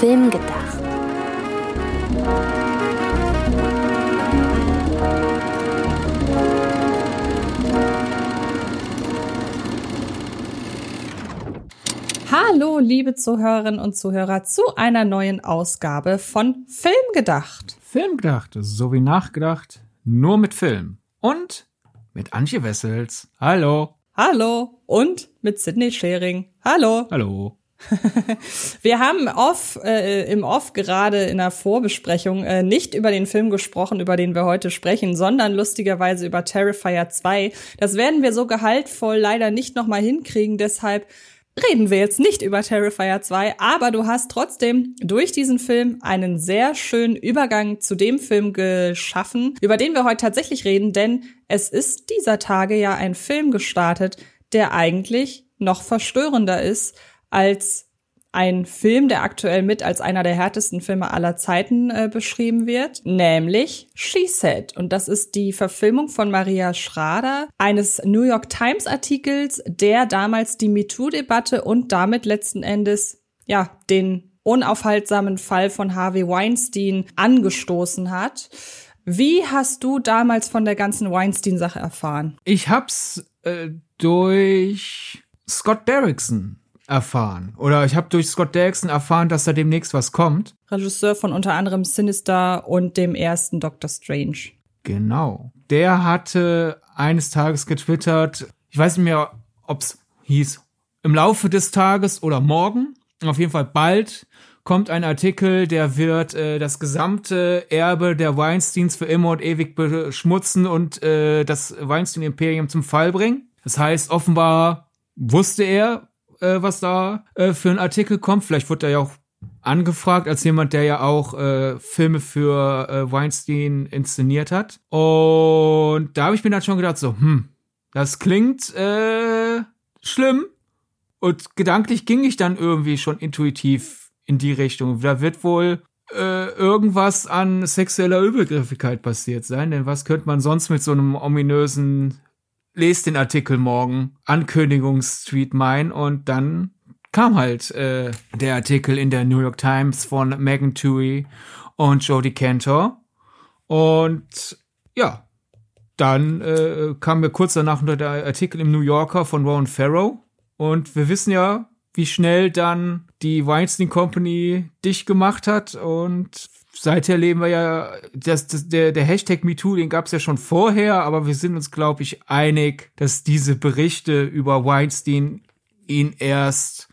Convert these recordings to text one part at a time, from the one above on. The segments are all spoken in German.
Film gedacht. Hallo, liebe Zuhörerinnen und Zuhörer, zu einer neuen Ausgabe von Film gedacht. Film gedacht, so wie nachgedacht, nur mit Film. Und mit Antje Wessels. Hallo. Hallo. Und mit Sidney Schering. Hallo. Hallo. Wir haben off, äh, im Off gerade in der Vorbesprechung äh, nicht über den Film gesprochen, über den wir heute sprechen, sondern lustigerweise über Terrifier 2. Das werden wir so gehaltvoll leider nicht nochmal hinkriegen, deshalb reden wir jetzt nicht über Terrifier 2, aber du hast trotzdem durch diesen Film einen sehr schönen Übergang zu dem Film geschaffen, über den wir heute tatsächlich reden, denn es ist dieser Tage ja ein Film gestartet, der eigentlich noch verstörender ist als ein Film, der aktuell mit als einer der härtesten Filme aller Zeiten äh, beschrieben wird, nämlich She Said. Und das ist die Verfilmung von Maria Schrader, eines New York Times Artikels, der damals die MeToo-Debatte und damit letzten Endes, ja, den unaufhaltsamen Fall von Harvey Weinstein angestoßen hat. Wie hast du damals von der ganzen Weinstein-Sache erfahren? Ich hab's äh, durch Scott Derrickson erfahren. Oder ich habe durch Scott Derrickson erfahren, dass da demnächst was kommt. Regisseur von unter anderem Sinister und dem ersten Doctor Strange. Genau. Der hatte eines Tages getwittert, ich weiß nicht mehr, ob's hieß, im Laufe des Tages oder morgen, auf jeden Fall bald, kommt ein Artikel, der wird äh, das gesamte Erbe der Weinsteins für immer und ewig beschmutzen und äh, das Weinstein-Imperium zum Fall bringen. Das heißt, offenbar wusste er, äh, was da äh, für ein Artikel kommt. Vielleicht wird er ja auch angefragt als jemand, der ja auch äh, Filme für äh, Weinstein inszeniert hat. Und da habe ich mir dann schon gedacht, so, hm, das klingt äh, schlimm. Und gedanklich ging ich dann irgendwie schon intuitiv in die Richtung. Da wird wohl äh, irgendwas an sexueller Übergriffigkeit passiert sein. Denn was könnte man sonst mit so einem ominösen lest den Artikel morgen, Ankündigungsstreet mein und dann kam halt äh, der Artikel in der New York Times von Megan Tui und Jodie Cantor. Und ja, dann äh, kam mir kurz danach unter der Artikel im New Yorker von Rowan Farrow. Und wir wissen ja, wie schnell dann die Weinstein Company dich gemacht hat und seither leben wir ja, das, das, der, der Hashtag MeToo, den gab es ja schon vorher, aber wir sind uns, glaube ich, einig, dass diese Berichte über Weinstein ihn erst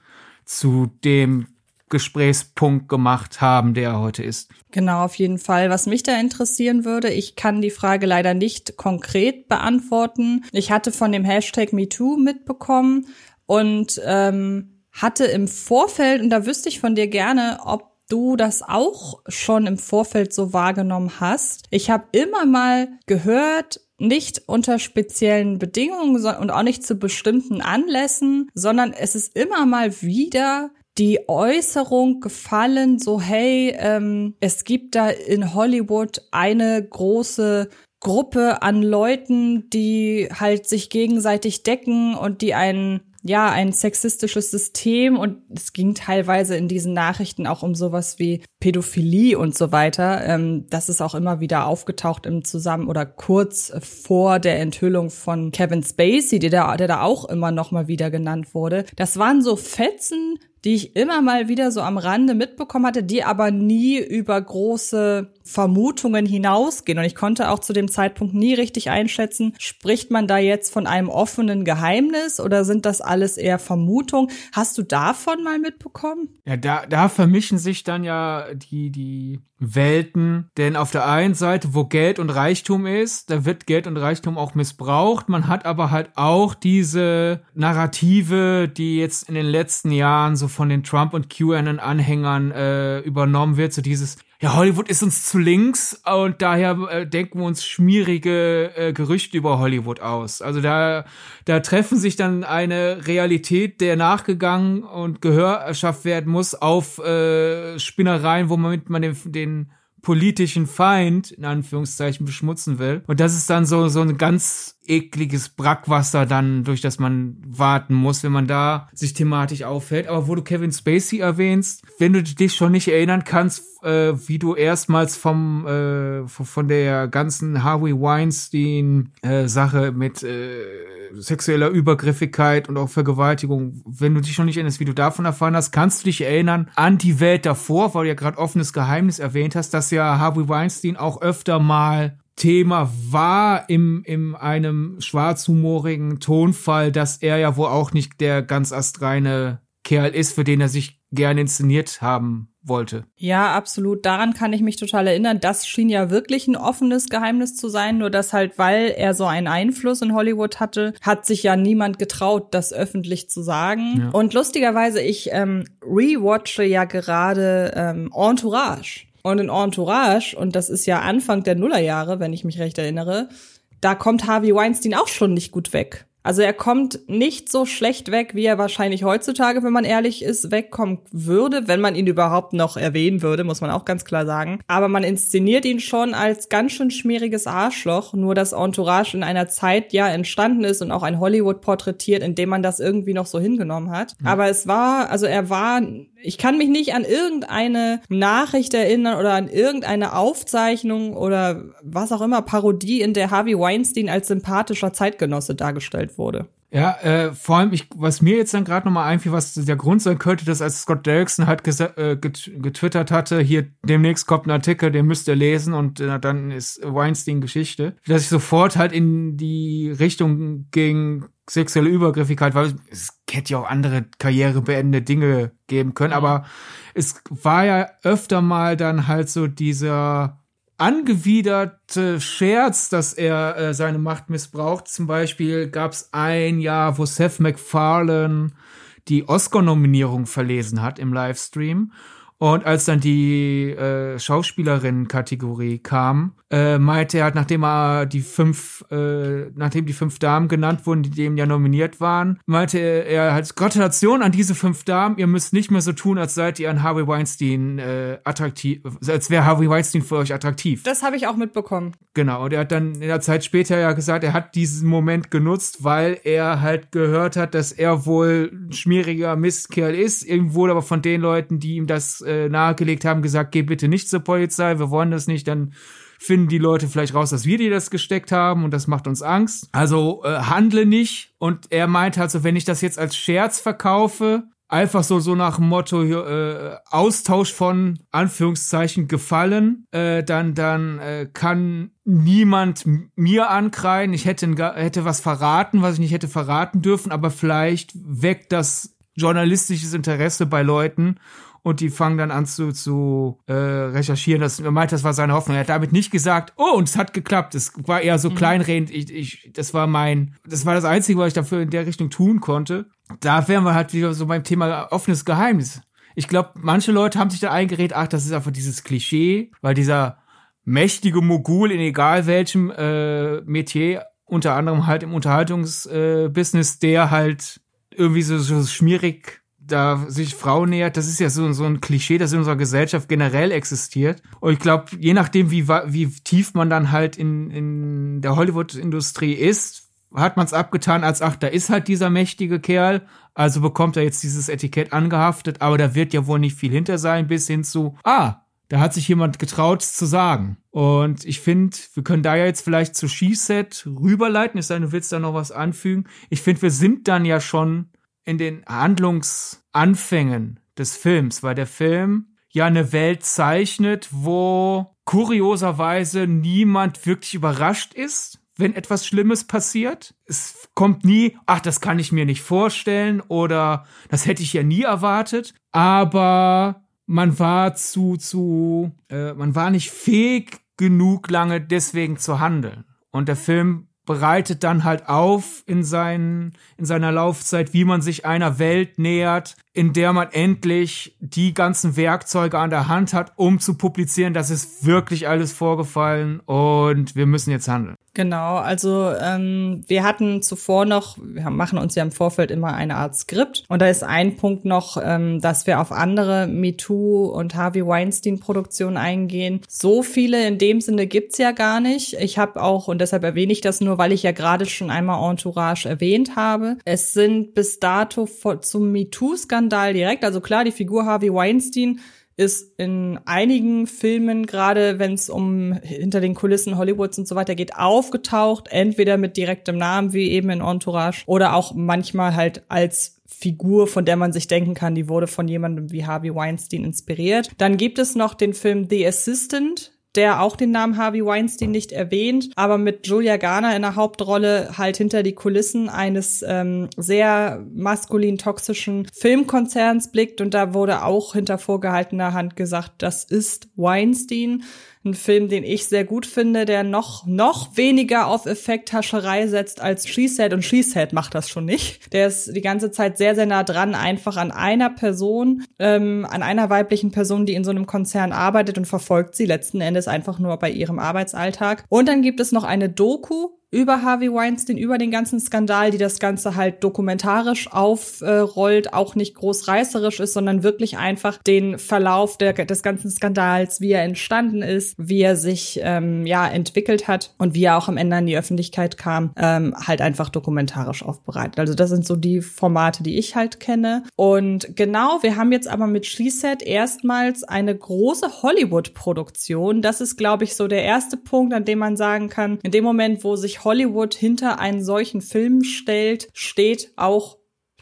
zu dem Gesprächspunkt gemacht haben, der er heute ist. Genau, auf jeden Fall. Was mich da interessieren würde, ich kann die Frage leider nicht konkret beantworten. Ich hatte von dem Hashtag MeToo mitbekommen und ähm, hatte im Vorfeld, und da wüsste ich von dir gerne, ob du das auch schon im Vorfeld so wahrgenommen hast. Ich habe immer mal gehört, nicht unter speziellen Bedingungen und auch nicht zu bestimmten Anlässen, sondern es ist immer mal wieder die Äußerung gefallen, so hey, ähm, es gibt da in Hollywood eine große Gruppe an Leuten, die halt sich gegenseitig decken und die einen ja, ein sexistisches System und es ging teilweise in diesen Nachrichten auch um sowas wie Pädophilie und so weiter. Ähm, das ist auch immer wieder aufgetaucht im Zusammen oder kurz vor der Enthüllung von Kevin Spacey, der da, der da auch immer noch mal wieder genannt wurde. Das waren so Fetzen, die ich immer mal wieder so am Rande mitbekommen hatte, die aber nie über große Vermutungen hinausgehen. Und ich konnte auch zu dem Zeitpunkt nie richtig einschätzen, spricht man da jetzt von einem offenen Geheimnis oder sind das alles eher Vermutungen? Hast du davon mal mitbekommen? Ja, da, da vermischen sich dann ja die, die Welten. Denn auf der einen Seite, wo Geld und Reichtum ist, da wird Geld und Reichtum auch missbraucht. Man hat aber halt auch diese Narrative, die jetzt in den letzten Jahren so von den Trump und QAnon-Anhängern äh, übernommen wird. So dieses, ja, Hollywood ist uns zu links und daher äh, denken wir uns schmierige äh, Gerüchte über Hollywood aus. Also da, da treffen sich dann eine Realität, der nachgegangen und Gehör erschafft werden muss auf äh, Spinnereien, womit man den, den politischen Feind in Anführungszeichen beschmutzen will. Und das ist dann so so ein ganz ekliges Brackwasser dann, durch das man warten muss, wenn man da sich thematisch auffällt. Aber wo du Kevin Spacey erwähnst, wenn du dich schon nicht erinnern kannst, äh, wie du erstmals vom äh, von der ganzen Harvey Weinstein äh, Sache mit äh, sexueller Übergriffigkeit und auch Vergewaltigung, wenn du dich schon nicht erinnerst, wie du davon erfahren hast, kannst du dich erinnern an die Welt davor, weil du ja gerade offenes Geheimnis erwähnt hast, dass ja Harvey Weinstein auch öfter mal Thema war im, in einem schwarzhumorigen Tonfall, dass er ja wohl auch nicht der ganz astreine Kerl ist, für den er sich gerne inszeniert haben wollte. Ja, absolut. Daran kann ich mich total erinnern. Das schien ja wirklich ein offenes Geheimnis zu sein. Nur dass halt, weil er so einen Einfluss in Hollywood hatte, hat sich ja niemand getraut, das öffentlich zu sagen. Ja. Und lustigerweise, ich ähm, rewatche ja gerade ähm, Entourage. Und in Entourage, und das ist ja Anfang der Nullerjahre, wenn ich mich recht erinnere, da kommt Harvey Weinstein auch schon nicht gut weg. Also er kommt nicht so schlecht weg, wie er wahrscheinlich heutzutage, wenn man ehrlich ist, wegkommen würde, wenn man ihn überhaupt noch erwähnen würde, muss man auch ganz klar sagen. Aber man inszeniert ihn schon als ganz schön schmieriges Arschloch, nur dass Entourage in einer Zeit ja entstanden ist und auch ein Hollywood porträtiert, in dem man das irgendwie noch so hingenommen hat. Mhm. Aber es war, also er war ich kann mich nicht an irgendeine Nachricht erinnern oder an irgendeine Aufzeichnung oder was auch immer Parodie, in der Harvey Weinstein als sympathischer Zeitgenosse dargestellt wurde. Ja, äh, vor allem, ich, was mir jetzt dann gerade nochmal einfiel, was der Grund sein könnte, dass als Scott Derrickson halt äh, getwittert hatte, hier demnächst kommt ein Artikel, den müsst ihr lesen und äh, dann ist Weinstein Geschichte, dass ich sofort halt in die Richtung ging, sexuelle Übergriffigkeit, weil es hätte ja auch andere karrierebeendende Dinge geben können, mhm. aber es war ja öfter mal dann halt so dieser angewiderte Scherz, dass er äh, seine Macht missbraucht. Zum Beispiel gab es ein Jahr, wo Seth MacFarlane die Oscar-Nominierung verlesen hat im Livestream und als dann die äh, Schauspielerinnen-Kategorie kam, äh, meinte er halt, nachdem er die fünf, äh, nachdem die fünf Damen genannt wurden, die dem ja nominiert waren, meinte er, er halt Gratulation an diese fünf Damen, ihr müsst nicht mehr so tun, als seid ihr an Harvey Weinstein äh, attraktiv, als wäre Harvey Weinstein für euch attraktiv. Das habe ich auch mitbekommen. Genau, und er hat dann in der Zeit später ja gesagt, er hat diesen Moment genutzt, weil er halt gehört hat, dass er wohl ein schmieriger Mistkerl ist, irgendwo aber von den Leuten, die ihm das äh, äh, nahegelegt haben, gesagt, geh bitte nicht zur Polizei, wir wollen das nicht, dann finden die Leute vielleicht raus, dass wir dir das gesteckt haben und das macht uns Angst. Also äh, handle nicht. Und er meint halt so, wenn ich das jetzt als Scherz verkaufe, einfach so so nach dem Motto äh, Austausch von Anführungszeichen gefallen, äh, dann dann äh, kann niemand mir ankreien. Ich hätte hätte was verraten, was ich nicht hätte verraten dürfen, aber vielleicht weckt das journalistisches Interesse bei Leuten und die fangen dann an zu, zu äh, recherchieren. Das, er meint, das war seine Hoffnung. Er hat damit nicht gesagt, oh, und es hat geklappt. Es war eher so mhm. kleinredend. Ich, ich, das war mein, das war das Einzige, was ich dafür in der Richtung tun konnte. Da wären wir halt wieder so beim Thema offenes Geheimnis. Ich glaube, manche Leute haben sich da eingeredet, ach, das ist einfach dieses Klischee, weil dieser mächtige Mogul in egal welchem äh, Metier, unter anderem halt im Unterhaltungsbusiness, äh, der halt irgendwie so, so schmierig da sich Frau nähert, das ist ja so, so ein Klischee, das in unserer Gesellschaft generell existiert. Und ich glaube, je nachdem, wie, wie tief man dann halt in, in der Hollywood-Industrie ist, hat man es abgetan als, ach, da ist halt dieser mächtige Kerl, also bekommt er jetzt dieses Etikett angehaftet, aber da wird ja wohl nicht viel hinter sein, bis hin zu, ah, da hat sich jemand getraut zu sagen. Und ich finde, wir können da ja jetzt vielleicht zu She-Set rüberleiten, es sei denn, du willst da noch was anfügen. Ich finde, wir sind dann ja schon in den Handlungsanfängen des Films, weil der Film ja eine Welt zeichnet, wo kurioserweise niemand wirklich überrascht ist, wenn etwas Schlimmes passiert. Es kommt nie, ach, das kann ich mir nicht vorstellen oder das hätte ich ja nie erwartet. Aber man war zu, zu, äh, man war nicht fähig genug lange deswegen zu handeln. Und der Film bereitet dann halt auf in, seinen, in seiner Laufzeit, wie man sich einer Welt nähert, in der man endlich die ganzen Werkzeuge an der Hand hat, um zu publizieren, das ist wirklich alles vorgefallen und wir müssen jetzt handeln. Genau, also ähm, wir hatten zuvor noch, wir machen uns ja im Vorfeld immer eine Art Skript und da ist ein Punkt noch, ähm, dass wir auf andere MeToo und Harvey Weinstein Produktionen eingehen. So viele in dem Sinne gibt's ja gar nicht. Ich habe auch, und deshalb erwähne ich das nur, weil ich ja gerade schon einmal Entourage erwähnt habe. Es sind bis dato zum MeToo-Skandal direkt, also klar, die Figur Harvey Weinstein ist in einigen Filmen, gerade wenn es um hinter den Kulissen Hollywoods und so weiter geht, aufgetaucht, entweder mit direktem Namen wie eben in Entourage oder auch manchmal halt als Figur, von der man sich denken kann, die wurde von jemandem wie Harvey Weinstein inspiriert. Dann gibt es noch den Film The Assistant, der auch den Namen Harvey Weinstein nicht erwähnt, aber mit Julia Garner in der Hauptrolle halt hinter die Kulissen eines ähm, sehr maskulin toxischen Filmkonzerns blickt und da wurde auch hinter vorgehaltener Hand gesagt, das ist Weinstein. Ein Film, den ich sehr gut finde, der noch, noch weniger auf Effekthascherei setzt als She Said und She Said macht das schon nicht. Der ist die ganze Zeit sehr, sehr nah dran, einfach an einer Person, ähm, an einer weiblichen Person, die in so einem Konzern arbeitet und verfolgt sie letzten Endes einfach nur bei ihrem Arbeitsalltag. Und dann gibt es noch eine Doku, über Harvey Weinstein, über den ganzen Skandal, die das Ganze halt dokumentarisch aufrollt, auch nicht groß reißerisch ist, sondern wirklich einfach den Verlauf der, des ganzen Skandals, wie er entstanden ist, wie er sich ähm, ja entwickelt hat und wie er auch am Ende an die Öffentlichkeit kam, ähm, halt einfach dokumentarisch aufbereitet. Also das sind so die Formate, die ich halt kenne. Und genau, wir haben jetzt aber mit SheSet erstmals eine große Hollywood-Produktion. Das ist, glaube ich, so der erste Punkt, an dem man sagen kann, in dem Moment, wo sich Hollywood hinter einen solchen Film stellt, steht auch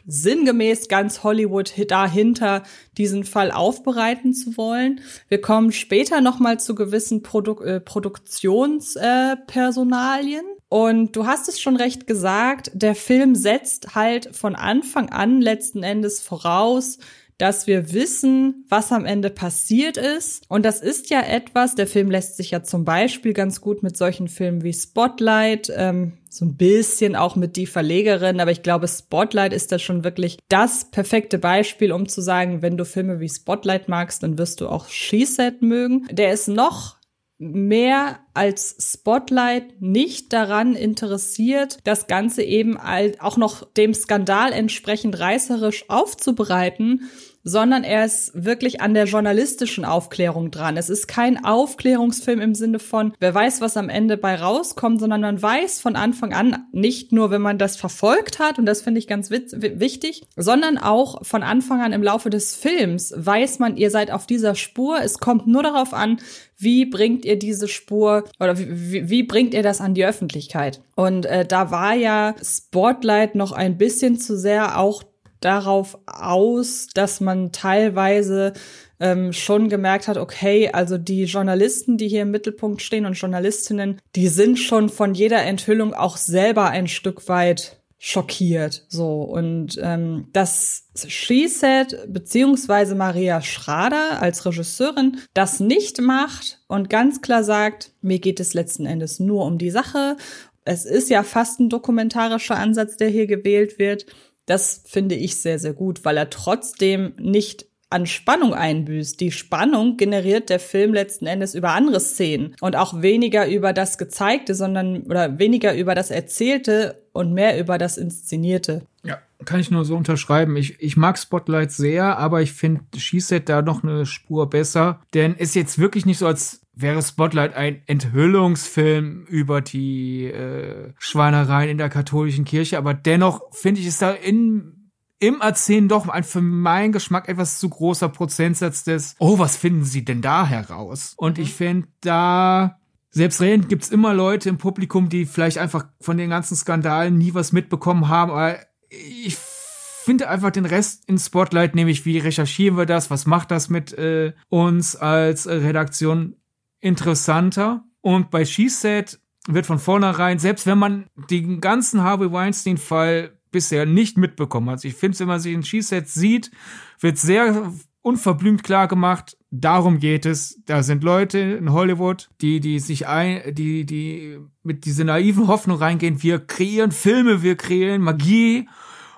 sinngemäß ganz Hollywood dahinter, diesen Fall aufbereiten zu wollen. Wir kommen später nochmal zu gewissen Produ äh, Produktionspersonalien. Äh, und du hast es schon recht gesagt, der Film setzt halt von Anfang an letzten Endes voraus, dass wir wissen, was am Ende passiert ist. Und das ist ja etwas, der Film lässt sich ja zum Beispiel ganz gut mit solchen Filmen wie Spotlight, ähm, so ein bisschen auch mit die Verlegerin, aber ich glaube, Spotlight ist da schon wirklich das perfekte Beispiel, um zu sagen, wenn du Filme wie Spotlight magst, dann wirst du auch She-Set mögen. Der ist noch mehr als Spotlight nicht daran interessiert, das Ganze eben auch noch dem Skandal entsprechend reißerisch aufzubereiten, sondern er ist wirklich an der journalistischen Aufklärung dran. Es ist kein Aufklärungsfilm im Sinne von, wer weiß, was am Ende bei rauskommt, sondern man weiß von Anfang an, nicht nur, wenn man das verfolgt hat, und das finde ich ganz wichtig, sondern auch von Anfang an im Laufe des Films weiß man, ihr seid auf dieser Spur. Es kommt nur darauf an, wie bringt ihr diese Spur oder wie, wie bringt ihr das an die Öffentlichkeit? Und äh, da war ja Spotlight noch ein bisschen zu sehr auch darauf aus, dass man teilweise ähm, schon gemerkt hat, okay, also die Journalisten, die hier im Mittelpunkt stehen und Journalistinnen, die sind schon von jeder Enthüllung auch selber ein Stück weit schockiert. So und ähm, das She Said beziehungsweise Maria Schrader als Regisseurin das nicht macht und ganz klar sagt, mir geht es letzten Endes nur um die Sache. Es ist ja fast ein dokumentarischer Ansatz, der hier gewählt wird. Das finde ich sehr, sehr gut, weil er trotzdem nicht an Spannung einbüßt. Die Spannung generiert der Film letzten Endes über andere Szenen und auch weniger über das Gezeigte, sondern oder weniger über das Erzählte und mehr über das Inszenierte. Ja, kann ich nur so unterschreiben. Ich, ich mag Spotlight sehr, aber ich finde She-Set da noch eine Spur besser. Denn ist jetzt wirklich nicht so, als wäre Spotlight ein Enthüllungsfilm über die äh, Schweinereien in der katholischen Kirche, aber dennoch finde ich es da in im Erzählen doch ein für meinen Geschmack etwas zu großer Prozentsatz des, oh, was finden Sie denn da heraus? Und ich finde, da selbstredend gibt's immer Leute im Publikum, die vielleicht einfach von den ganzen Skandalen nie was mitbekommen haben, aber ich finde einfach den Rest in Spotlight, nämlich wie recherchieren wir das, was macht das mit äh, uns als Redaktion interessanter. Und bei She Said wird von vornherein, selbst wenn man den ganzen Harvey Weinstein-Fall bisher nicht mitbekommen hat, ich finde, wenn man sich in Said sieht, wird sehr unverblümt klar gemacht, darum geht es. Da sind Leute in Hollywood, die, die sich ein, die, die mit dieser naiven Hoffnung reingehen, wir kreieren Filme, wir kreieren Magie.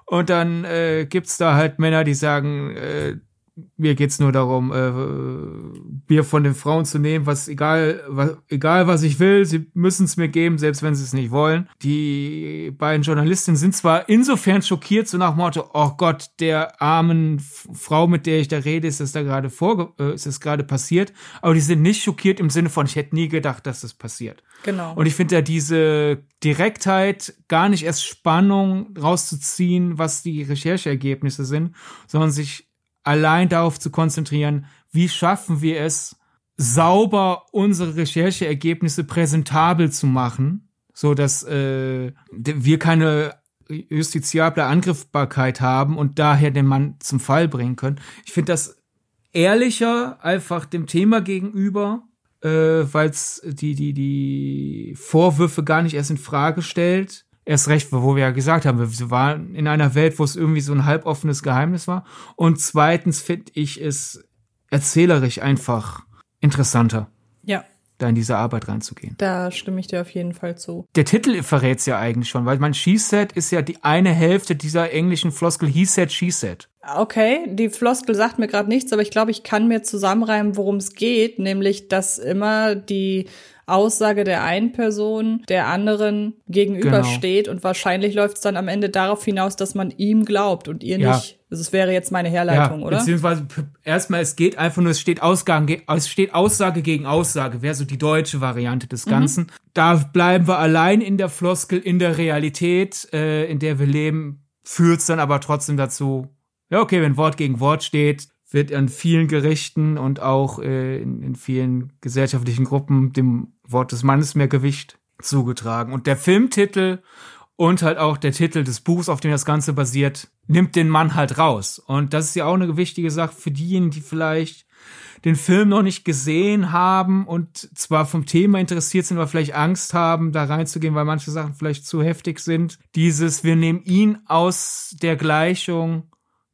Und dann äh, gibt's da halt Männer, die sagen, äh, mir geht's nur darum, äh, Bier von den Frauen zu nehmen, was egal, was, egal was ich will, sie müssen es mir geben, selbst wenn sie es nicht wollen. Die beiden Journalistinnen sind zwar insofern schockiert, so nach Motto, oh Gott, der armen Frau, mit der ich da rede, ist das da gerade vor, äh, ist das gerade passiert, aber die sind nicht schockiert im Sinne von, ich hätte nie gedacht, dass das passiert. Genau. Und ich finde ja diese Direktheit, gar nicht erst Spannung rauszuziehen, was die Rechercheergebnisse sind, sondern sich allein darauf zu konzentrieren, wie schaffen wir es, sauber unsere Rechercheergebnisse präsentabel zu machen, so dass äh, wir keine justiziable Angriffbarkeit haben und daher den Mann zum Fall bringen können. Ich finde das ehrlicher einfach dem Thema gegenüber, äh, weil es die die die Vorwürfe gar nicht erst in Frage stellt erst recht, wo wir ja gesagt haben, wir waren in einer Welt, wo es irgendwie so ein halboffenes Geheimnis war. Und zweitens finde ich es erzählerisch einfach interessanter. Ja. Da in diese Arbeit reinzugehen. Da stimme ich dir auf jeden Fall zu. Der Titel verrät's ja eigentlich schon, weil mein She Said ist ja die eine Hälfte dieser englischen Floskel He Said, She Said. Okay, die Floskel sagt mir gerade nichts, aber ich glaube, ich kann mir zusammenreimen, worum es geht, nämlich dass immer die Aussage der einen Person der anderen gegenübersteht genau. und wahrscheinlich läuft es dann am Ende darauf hinaus, dass man ihm glaubt und ihr ja. nicht. Also es wäre jetzt meine Herleitung, ja, oder? Beziehungsweise erstmal, es geht einfach nur, es steht, Ausgang, es steht Aussage gegen Aussage, wäre so die deutsche Variante des mhm. Ganzen. Mhm. Da bleiben wir allein in der Floskel, in der Realität, äh, in der wir leben, führt es dann aber trotzdem dazu, ja, okay, wenn Wort gegen Wort steht, wird an vielen Gerichten und auch äh, in, in vielen gesellschaftlichen Gruppen dem Wort des Mannes mehr Gewicht zugetragen. Und der Filmtitel und halt auch der Titel des Buchs, auf dem das Ganze basiert, nimmt den Mann halt raus. Und das ist ja auch eine wichtige Sache für diejenigen, die vielleicht den Film noch nicht gesehen haben und zwar vom Thema interessiert sind, aber vielleicht Angst haben, da reinzugehen, weil manche Sachen vielleicht zu heftig sind. Dieses, wir nehmen ihn aus der Gleichung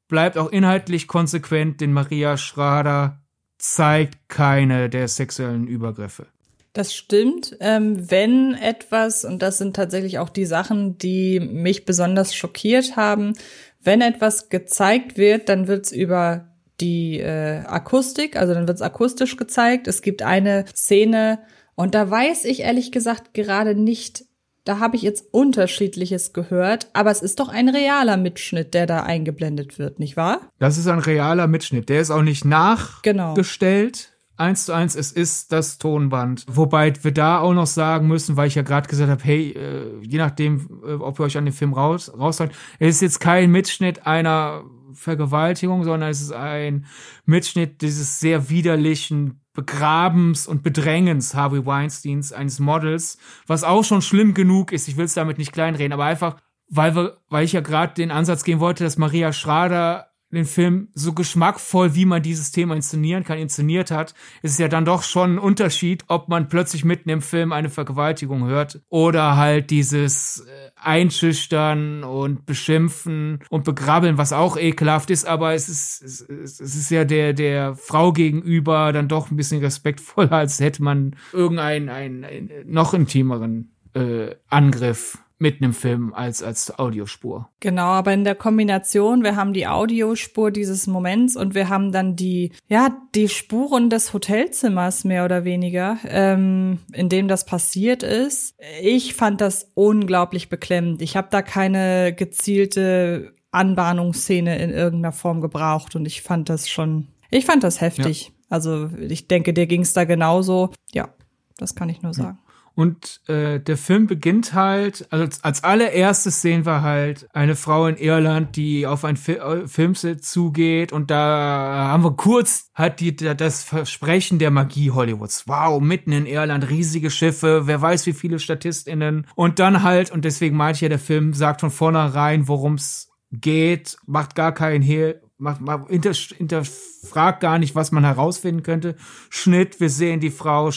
bleibt auch inhaltlich konsequent, denn Maria Schrader zeigt keine der sexuellen Übergriffe. Das stimmt. Ähm, wenn etwas, und das sind tatsächlich auch die Sachen, die mich besonders schockiert haben, wenn etwas gezeigt wird, dann wird es über die äh, Akustik, also dann wird es akustisch gezeigt. Es gibt eine Szene, und da weiß ich ehrlich gesagt gerade nicht, da habe ich jetzt unterschiedliches gehört, aber es ist doch ein realer Mitschnitt, der da eingeblendet wird, nicht wahr? Das ist ein realer Mitschnitt. Der ist auch nicht nachgestellt. Genau eins zu eins, es ist das Tonband. Wobei wir da auch noch sagen müssen, weil ich ja gerade gesagt habe, hey, äh, je nachdem, äh, ob ihr euch an den Film raus raushaltet, es ist jetzt kein Mitschnitt einer Vergewaltigung, sondern es ist ein Mitschnitt dieses sehr widerlichen Begrabens und Bedrängens Harvey Weinsteins, eines Models, was auch schon schlimm genug ist. Ich will es damit nicht kleinreden, aber einfach, weil wir, weil ich ja gerade den Ansatz gehen wollte, dass Maria Schrader den Film so geschmackvoll, wie man dieses Thema inszenieren kann, inszeniert hat, ist es ja dann doch schon ein Unterschied, ob man plötzlich mitten im Film eine Vergewaltigung hört oder halt dieses äh, Einschüchtern und Beschimpfen und Begrabbeln, was auch ekelhaft ist, aber es ist, es, ist ja der, der Frau gegenüber dann doch ein bisschen respektvoller, als hätte man irgendeinen einen, einen noch intimeren äh, Angriff mitten im Film als, als Audiospur. Genau, aber in der Kombination, wir haben die Audiospur dieses Moments und wir haben dann die, ja, die Spuren des Hotelzimmers mehr oder weniger, ähm, in dem das passiert ist. Ich fand das unglaublich beklemmend. Ich habe da keine gezielte Anbahnungsszene in irgendeiner Form gebraucht und ich fand das schon, ich fand das heftig. Ja. Also ich denke, dir ging es da genauso. Ja, das kann ich nur sagen. Und äh, der Film beginnt halt, also als allererstes sehen wir halt eine Frau in Irland, die auf ein Fi äh, Filmset zugeht und da haben wir kurz hat die das Versprechen der Magie Hollywoods. Wow, mitten in Irland, riesige Schiffe, wer weiß wie viele StatistInnen. Und dann halt, und deswegen meinte ich ja, der Film sagt von vornherein, worum es geht, macht gar keinen Hehl, macht, macht hinterfragt gar nicht, was man herausfinden könnte. Schnitt, wir sehen die Frau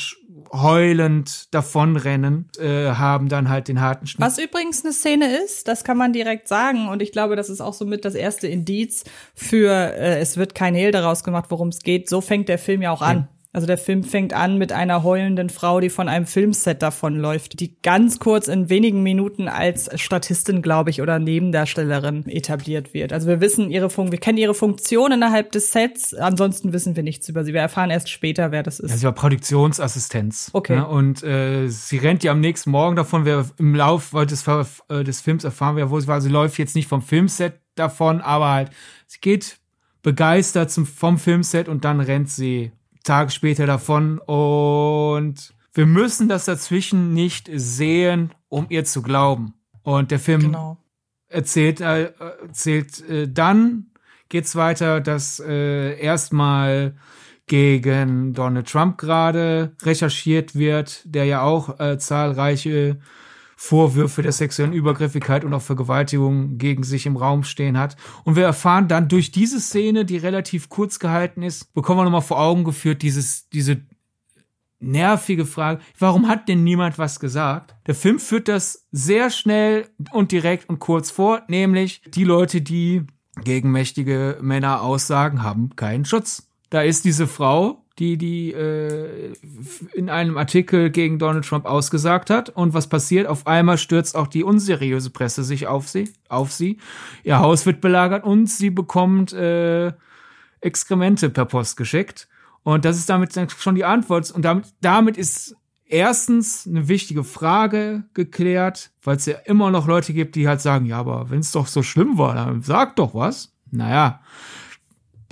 heulend davonrennen, äh, haben dann halt den harten Schnitt. Was übrigens eine Szene ist, das kann man direkt sagen. Und ich glaube, das ist auch somit das erste Indiz für, äh, es wird kein Hehl daraus gemacht, worum es geht. So fängt der Film ja auch an. Also der Film fängt an mit einer heulenden Frau, die von einem Filmset davonläuft, die ganz kurz in wenigen Minuten als Statistin, glaube ich, oder Nebendarstellerin etabliert wird. Also wir wissen ihre Fun wir kennen ihre Funktion innerhalb des Sets, ansonsten wissen wir nichts über sie. Wir erfahren erst später, wer das ist. Ja, sie war Produktionsassistenz. Okay. Ja, und äh, sie rennt ja am nächsten Morgen davon. Wir im Laufe des, äh, des Films erfahren wir, wo sie war. Sie läuft jetzt nicht vom Filmset davon, aber halt, sie geht begeistert zum, vom Filmset und dann rennt sie Tage später davon und wir müssen das dazwischen nicht sehen, um ihr zu glauben. Und der Film genau. erzählt, äh, erzählt äh, dann geht's weiter, dass äh, erstmal gegen Donald Trump gerade recherchiert wird, der ja auch äh, zahlreiche Vorwürfe der sexuellen Übergriffigkeit und auch Vergewaltigung gegen sich im Raum stehen hat. Und wir erfahren dann durch diese Szene, die relativ kurz gehalten ist, bekommen wir nochmal vor Augen geführt, dieses, diese nervige Frage, warum hat denn niemand was gesagt? Der Film führt das sehr schnell und direkt und kurz vor, nämlich die Leute, die gegen mächtige Männer aussagen, haben keinen Schutz. Da ist diese Frau, die die äh, in einem Artikel gegen Donald Trump ausgesagt hat. Und was passiert? Auf einmal stürzt auch die unseriöse Presse sich auf sie, auf sie. Ihr Haus wird belagert und sie bekommt äh, Exkremente per Post geschickt. Und das ist damit schon die Antwort. Und damit, damit ist erstens eine wichtige Frage geklärt, weil es ja immer noch Leute gibt, die halt sagen, ja, aber wenn es doch so schlimm war, dann sag doch was. Naja,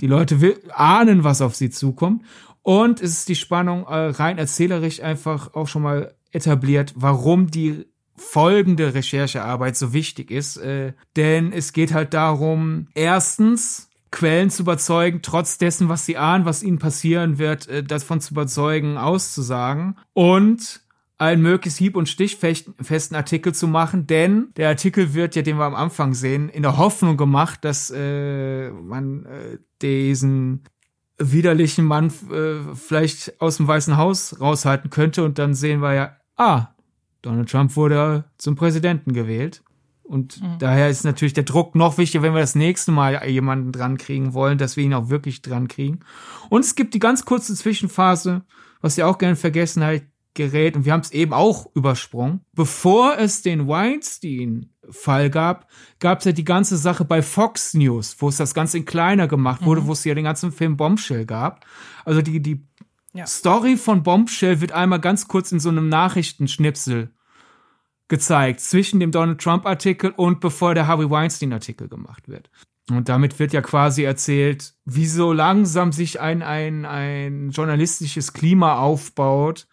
die Leute ahnen, was auf sie zukommt. Und es ist die Spannung äh, rein erzählerisch einfach auch schon mal etabliert, warum die folgende Recherchearbeit so wichtig ist. Äh, denn es geht halt darum, erstens Quellen zu überzeugen, trotz dessen, was sie ahnen, was ihnen passieren wird, äh, davon zu überzeugen, auszusagen. Und einen möglichst hieb- und stichfesten Artikel zu machen, denn der Artikel wird ja, den wir am Anfang sehen, in der Hoffnung gemacht, dass äh, man äh, diesen widerlichen Mann äh, vielleicht aus dem Weißen Haus raushalten könnte. Und dann sehen wir ja, ah, Donald Trump wurde zum Präsidenten gewählt. Und mhm. daher ist natürlich der Druck noch wichtiger, wenn wir das nächste Mal jemanden dran kriegen wollen, dass wir ihn auch wirklich dran kriegen. Und es gibt die ganz kurze Zwischenphase, was ihr auch gerne vergessen habt, gerät, und wir haben es eben auch übersprungen. Bevor es den Weinstein Fall gab, gab es ja die ganze Sache bei Fox News, wo es das Ganze in kleiner gemacht wurde, mhm. wo es ja den ganzen Film Bombshell gab. Also die, die ja. Story von Bombshell wird einmal ganz kurz in so einem Nachrichtenschnipsel gezeigt, zwischen dem Donald Trump Artikel und bevor der Harvey Weinstein Artikel gemacht wird. Und damit wird ja quasi erzählt, wie so langsam sich ein, ein, ein journalistisches Klima aufbaut,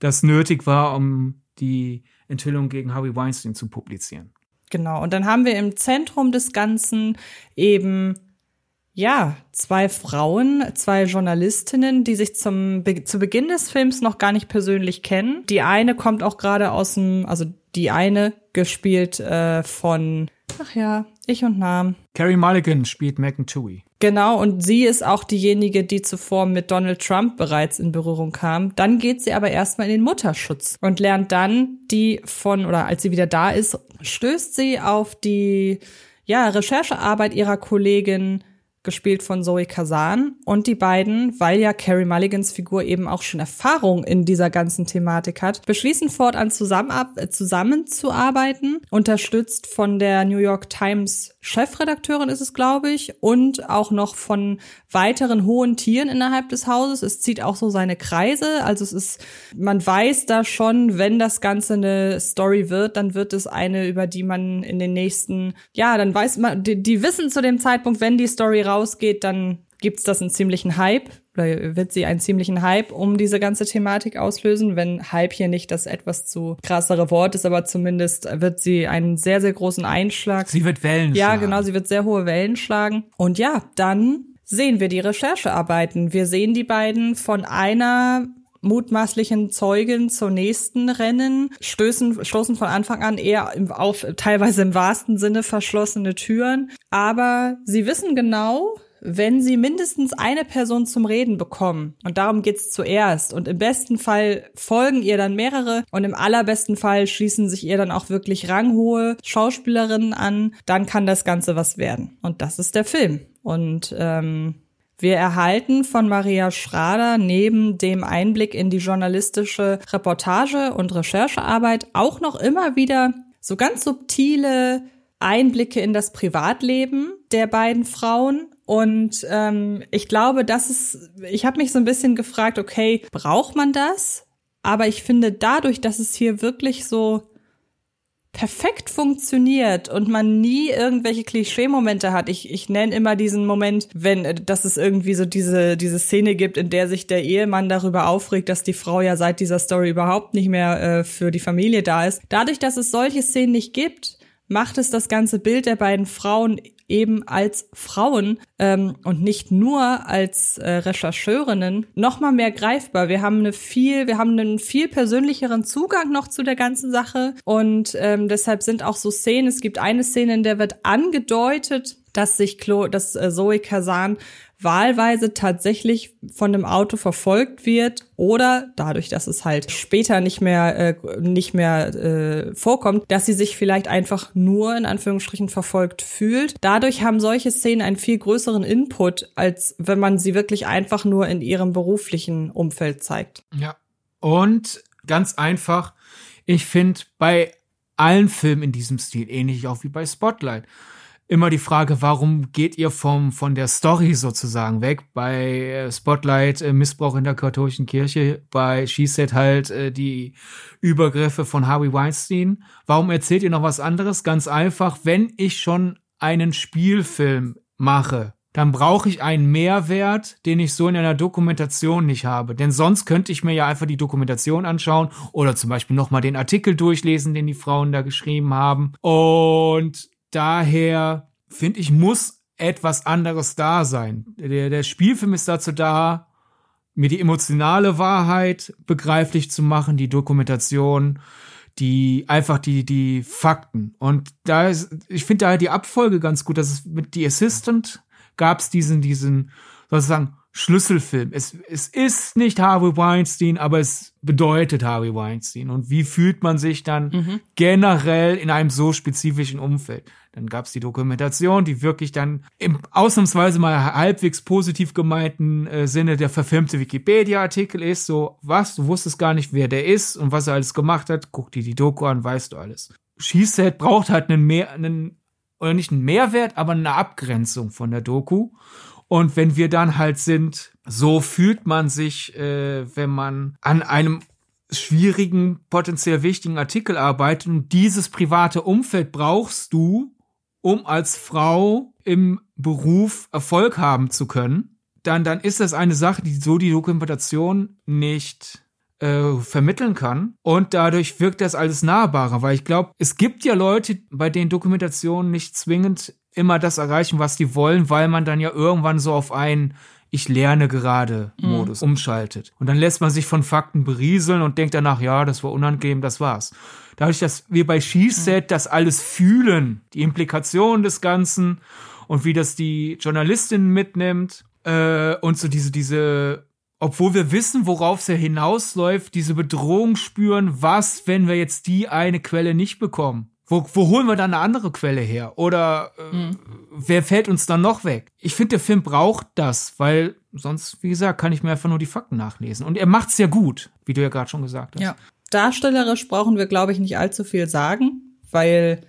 das nötig war, um die Enthüllung gegen Harvey Weinstein zu publizieren. Genau. Und dann haben wir im Zentrum des Ganzen eben ja, zwei Frauen, zwei Journalistinnen, die sich zum Be zu Beginn des Films noch gar nicht persönlich kennen. Die eine kommt auch gerade aus dem, also die eine gespielt äh, von, ach ja, ich und Namen. Carrie Mulligan spielt Megan Tui. Genau, und sie ist auch diejenige, die zuvor mit Donald Trump bereits in Berührung kam. Dann geht sie aber erstmal in den Mutterschutz und lernt dann die von, oder als sie wieder da ist, stößt sie auf die, ja, Recherchearbeit ihrer Kollegin gespielt von Zoe Kazan. Und die beiden, weil ja Carrie Mulligans Figur eben auch schon Erfahrung in dieser ganzen Thematik hat, beschließen fortan zusammen, äh, zusammenzuarbeiten, unterstützt von der New York Times Chefredakteurin ist es, glaube ich, und auch noch von weiteren hohen Tieren innerhalb des Hauses. Es zieht auch so seine Kreise. Also es ist, man weiß da schon, wenn das Ganze eine Story wird, dann wird es eine, über die man in den nächsten, ja, dann weiß man, die, die wissen zu dem Zeitpunkt, wenn die Story rausgeht, dann gibt's das einen ziemlichen Hype oder wird sie einen ziemlichen Hype um diese ganze Thematik auslösen, wenn Hype hier nicht das etwas zu krassere Wort ist, aber zumindest wird sie einen sehr, sehr großen Einschlag. Sie wird Wellen ja, schlagen. Ja, genau, sie wird sehr hohe Wellen schlagen. Und ja, dann sehen wir die Recherchearbeiten. Wir sehen die beiden von einer mutmaßlichen Zeugen zur nächsten rennen, stößen, stoßen von Anfang an eher auf teilweise im wahrsten Sinne verschlossene Türen. Aber sie wissen genau, wenn sie mindestens eine Person zum Reden bekommen, und darum geht's zuerst, und im besten Fall folgen ihr dann mehrere, und im allerbesten Fall schließen sich ihr dann auch wirklich ranghohe Schauspielerinnen an, dann kann das Ganze was werden. Und das ist der Film. Und ähm, Wir erhalten von Maria Schrader neben dem Einblick in die journalistische Reportage und Recherchearbeit auch noch immer wieder so ganz subtile Einblicke in das Privatleben der beiden Frauen. Und ähm, ich glaube, das ist, ich habe mich so ein bisschen gefragt, okay, braucht man das? Aber ich finde dadurch, dass es hier wirklich so perfekt funktioniert und man nie irgendwelche Klischee-Momente hat. Ich, ich nenne immer diesen Moment, wenn, äh, dass es irgendwie so diese, diese Szene gibt, in der sich der Ehemann darüber aufregt, dass die Frau ja seit dieser Story überhaupt nicht mehr äh, für die Familie da ist. Dadurch, dass es solche Szenen nicht gibt, macht es das ganze Bild der beiden Frauen eben als Frauen ähm, und nicht nur als äh, Rechercheurinnen noch mal mehr greifbar. Wir haben eine viel, wir haben einen viel persönlicheren Zugang noch zu der ganzen Sache und ähm, deshalb sind auch so Szenen. Es gibt eine Szene, in der wird angedeutet, dass sich Chlo, dass äh, Zoe Kazan wahlweise tatsächlich von einem Auto verfolgt wird oder dadurch, dass es halt später nicht mehr äh, nicht mehr äh, vorkommt, dass sie sich vielleicht einfach nur in Anführungsstrichen verfolgt fühlt. Dadurch haben solche Szenen einen viel größeren Input, als wenn man sie wirklich einfach nur in ihrem beruflichen Umfeld zeigt. Ja. Und ganz einfach, ich finde bei allen Filmen in diesem Stil ähnlich auch wie bei Spotlight immer die Frage, warum geht ihr vom, von der Story sozusagen weg? Bei äh, Spotlight äh, Missbrauch in der katholischen Kirche, bei She Said halt äh, die Übergriffe von Harvey Weinstein. Warum erzählt ihr noch was anderes? Ganz einfach, wenn ich schon einen Spielfilm mache, dann brauche ich einen Mehrwert, den ich so in einer Dokumentation nicht habe. Denn sonst könnte ich mir ja einfach die Dokumentation anschauen oder zum Beispiel nochmal den Artikel durchlesen, den die Frauen da geschrieben haben. Und daher finde ich, muss etwas anderes da sein. Der, der Spielfilm ist dazu da, mir die emotionale Wahrheit begreiflich zu machen, die Dokumentation, die einfach die die Fakten. Und da ist, ich finde da die Abfolge ganz gut, dass es mit The Assistant gab es diesen diesen sozusagen Schlüsselfilm. Es, es ist nicht Harvey Weinstein, aber es bedeutet Harvey Weinstein. Und wie fühlt man sich dann mhm. generell in einem so spezifischen Umfeld? Dann gab es die Dokumentation, die wirklich dann im ausnahmsweise mal halbwegs positiv gemeinten äh, Sinne der verfilmte Wikipedia-Artikel ist. So, was? Du wusstest gar nicht, wer der ist und was er alles gemacht hat. Guck dir die Doku an, weißt du alles. Said braucht halt einen mehr, einen, oder nicht einen Mehrwert, aber eine Abgrenzung von der Doku. Und wenn wir dann halt sind, so fühlt man sich, äh, wenn man an einem schwierigen, potenziell wichtigen Artikel arbeitet. Und dieses private Umfeld brauchst du, um als Frau im Beruf Erfolg haben zu können. Dann, dann ist das eine Sache, die so die Dokumentation nicht äh, vermitteln kann. Und dadurch wirkt das alles nahbarer, weil ich glaube, es gibt ja Leute, bei denen Dokumentationen nicht zwingend immer das erreichen, was die wollen, weil man dann ja irgendwann so auf einen ich lerne gerade mhm. Modus mhm. umschaltet. Und dann lässt man sich von Fakten berieseln und denkt danach, ja, das war unangenehm, das war's. Dadurch, dass wir bei SheSet mhm. das alles fühlen, die Implikationen des Ganzen und wie das die Journalistin mitnimmt äh, und so diese, diese, obwohl wir wissen, worauf es ja hinausläuft, diese Bedrohung spüren, was, wenn wir jetzt die eine Quelle nicht bekommen? Wo, wo holen wir dann eine andere Quelle her? Oder äh, mhm. wer fällt uns dann noch weg? Ich finde, der Film braucht das, weil sonst, wie gesagt, kann ich mir einfach nur die Fakten nachlesen. Und er macht's ja gut, wie du ja gerade schon gesagt hast. Ja. Darstellerisch brauchen wir, glaube ich, nicht allzu viel sagen, weil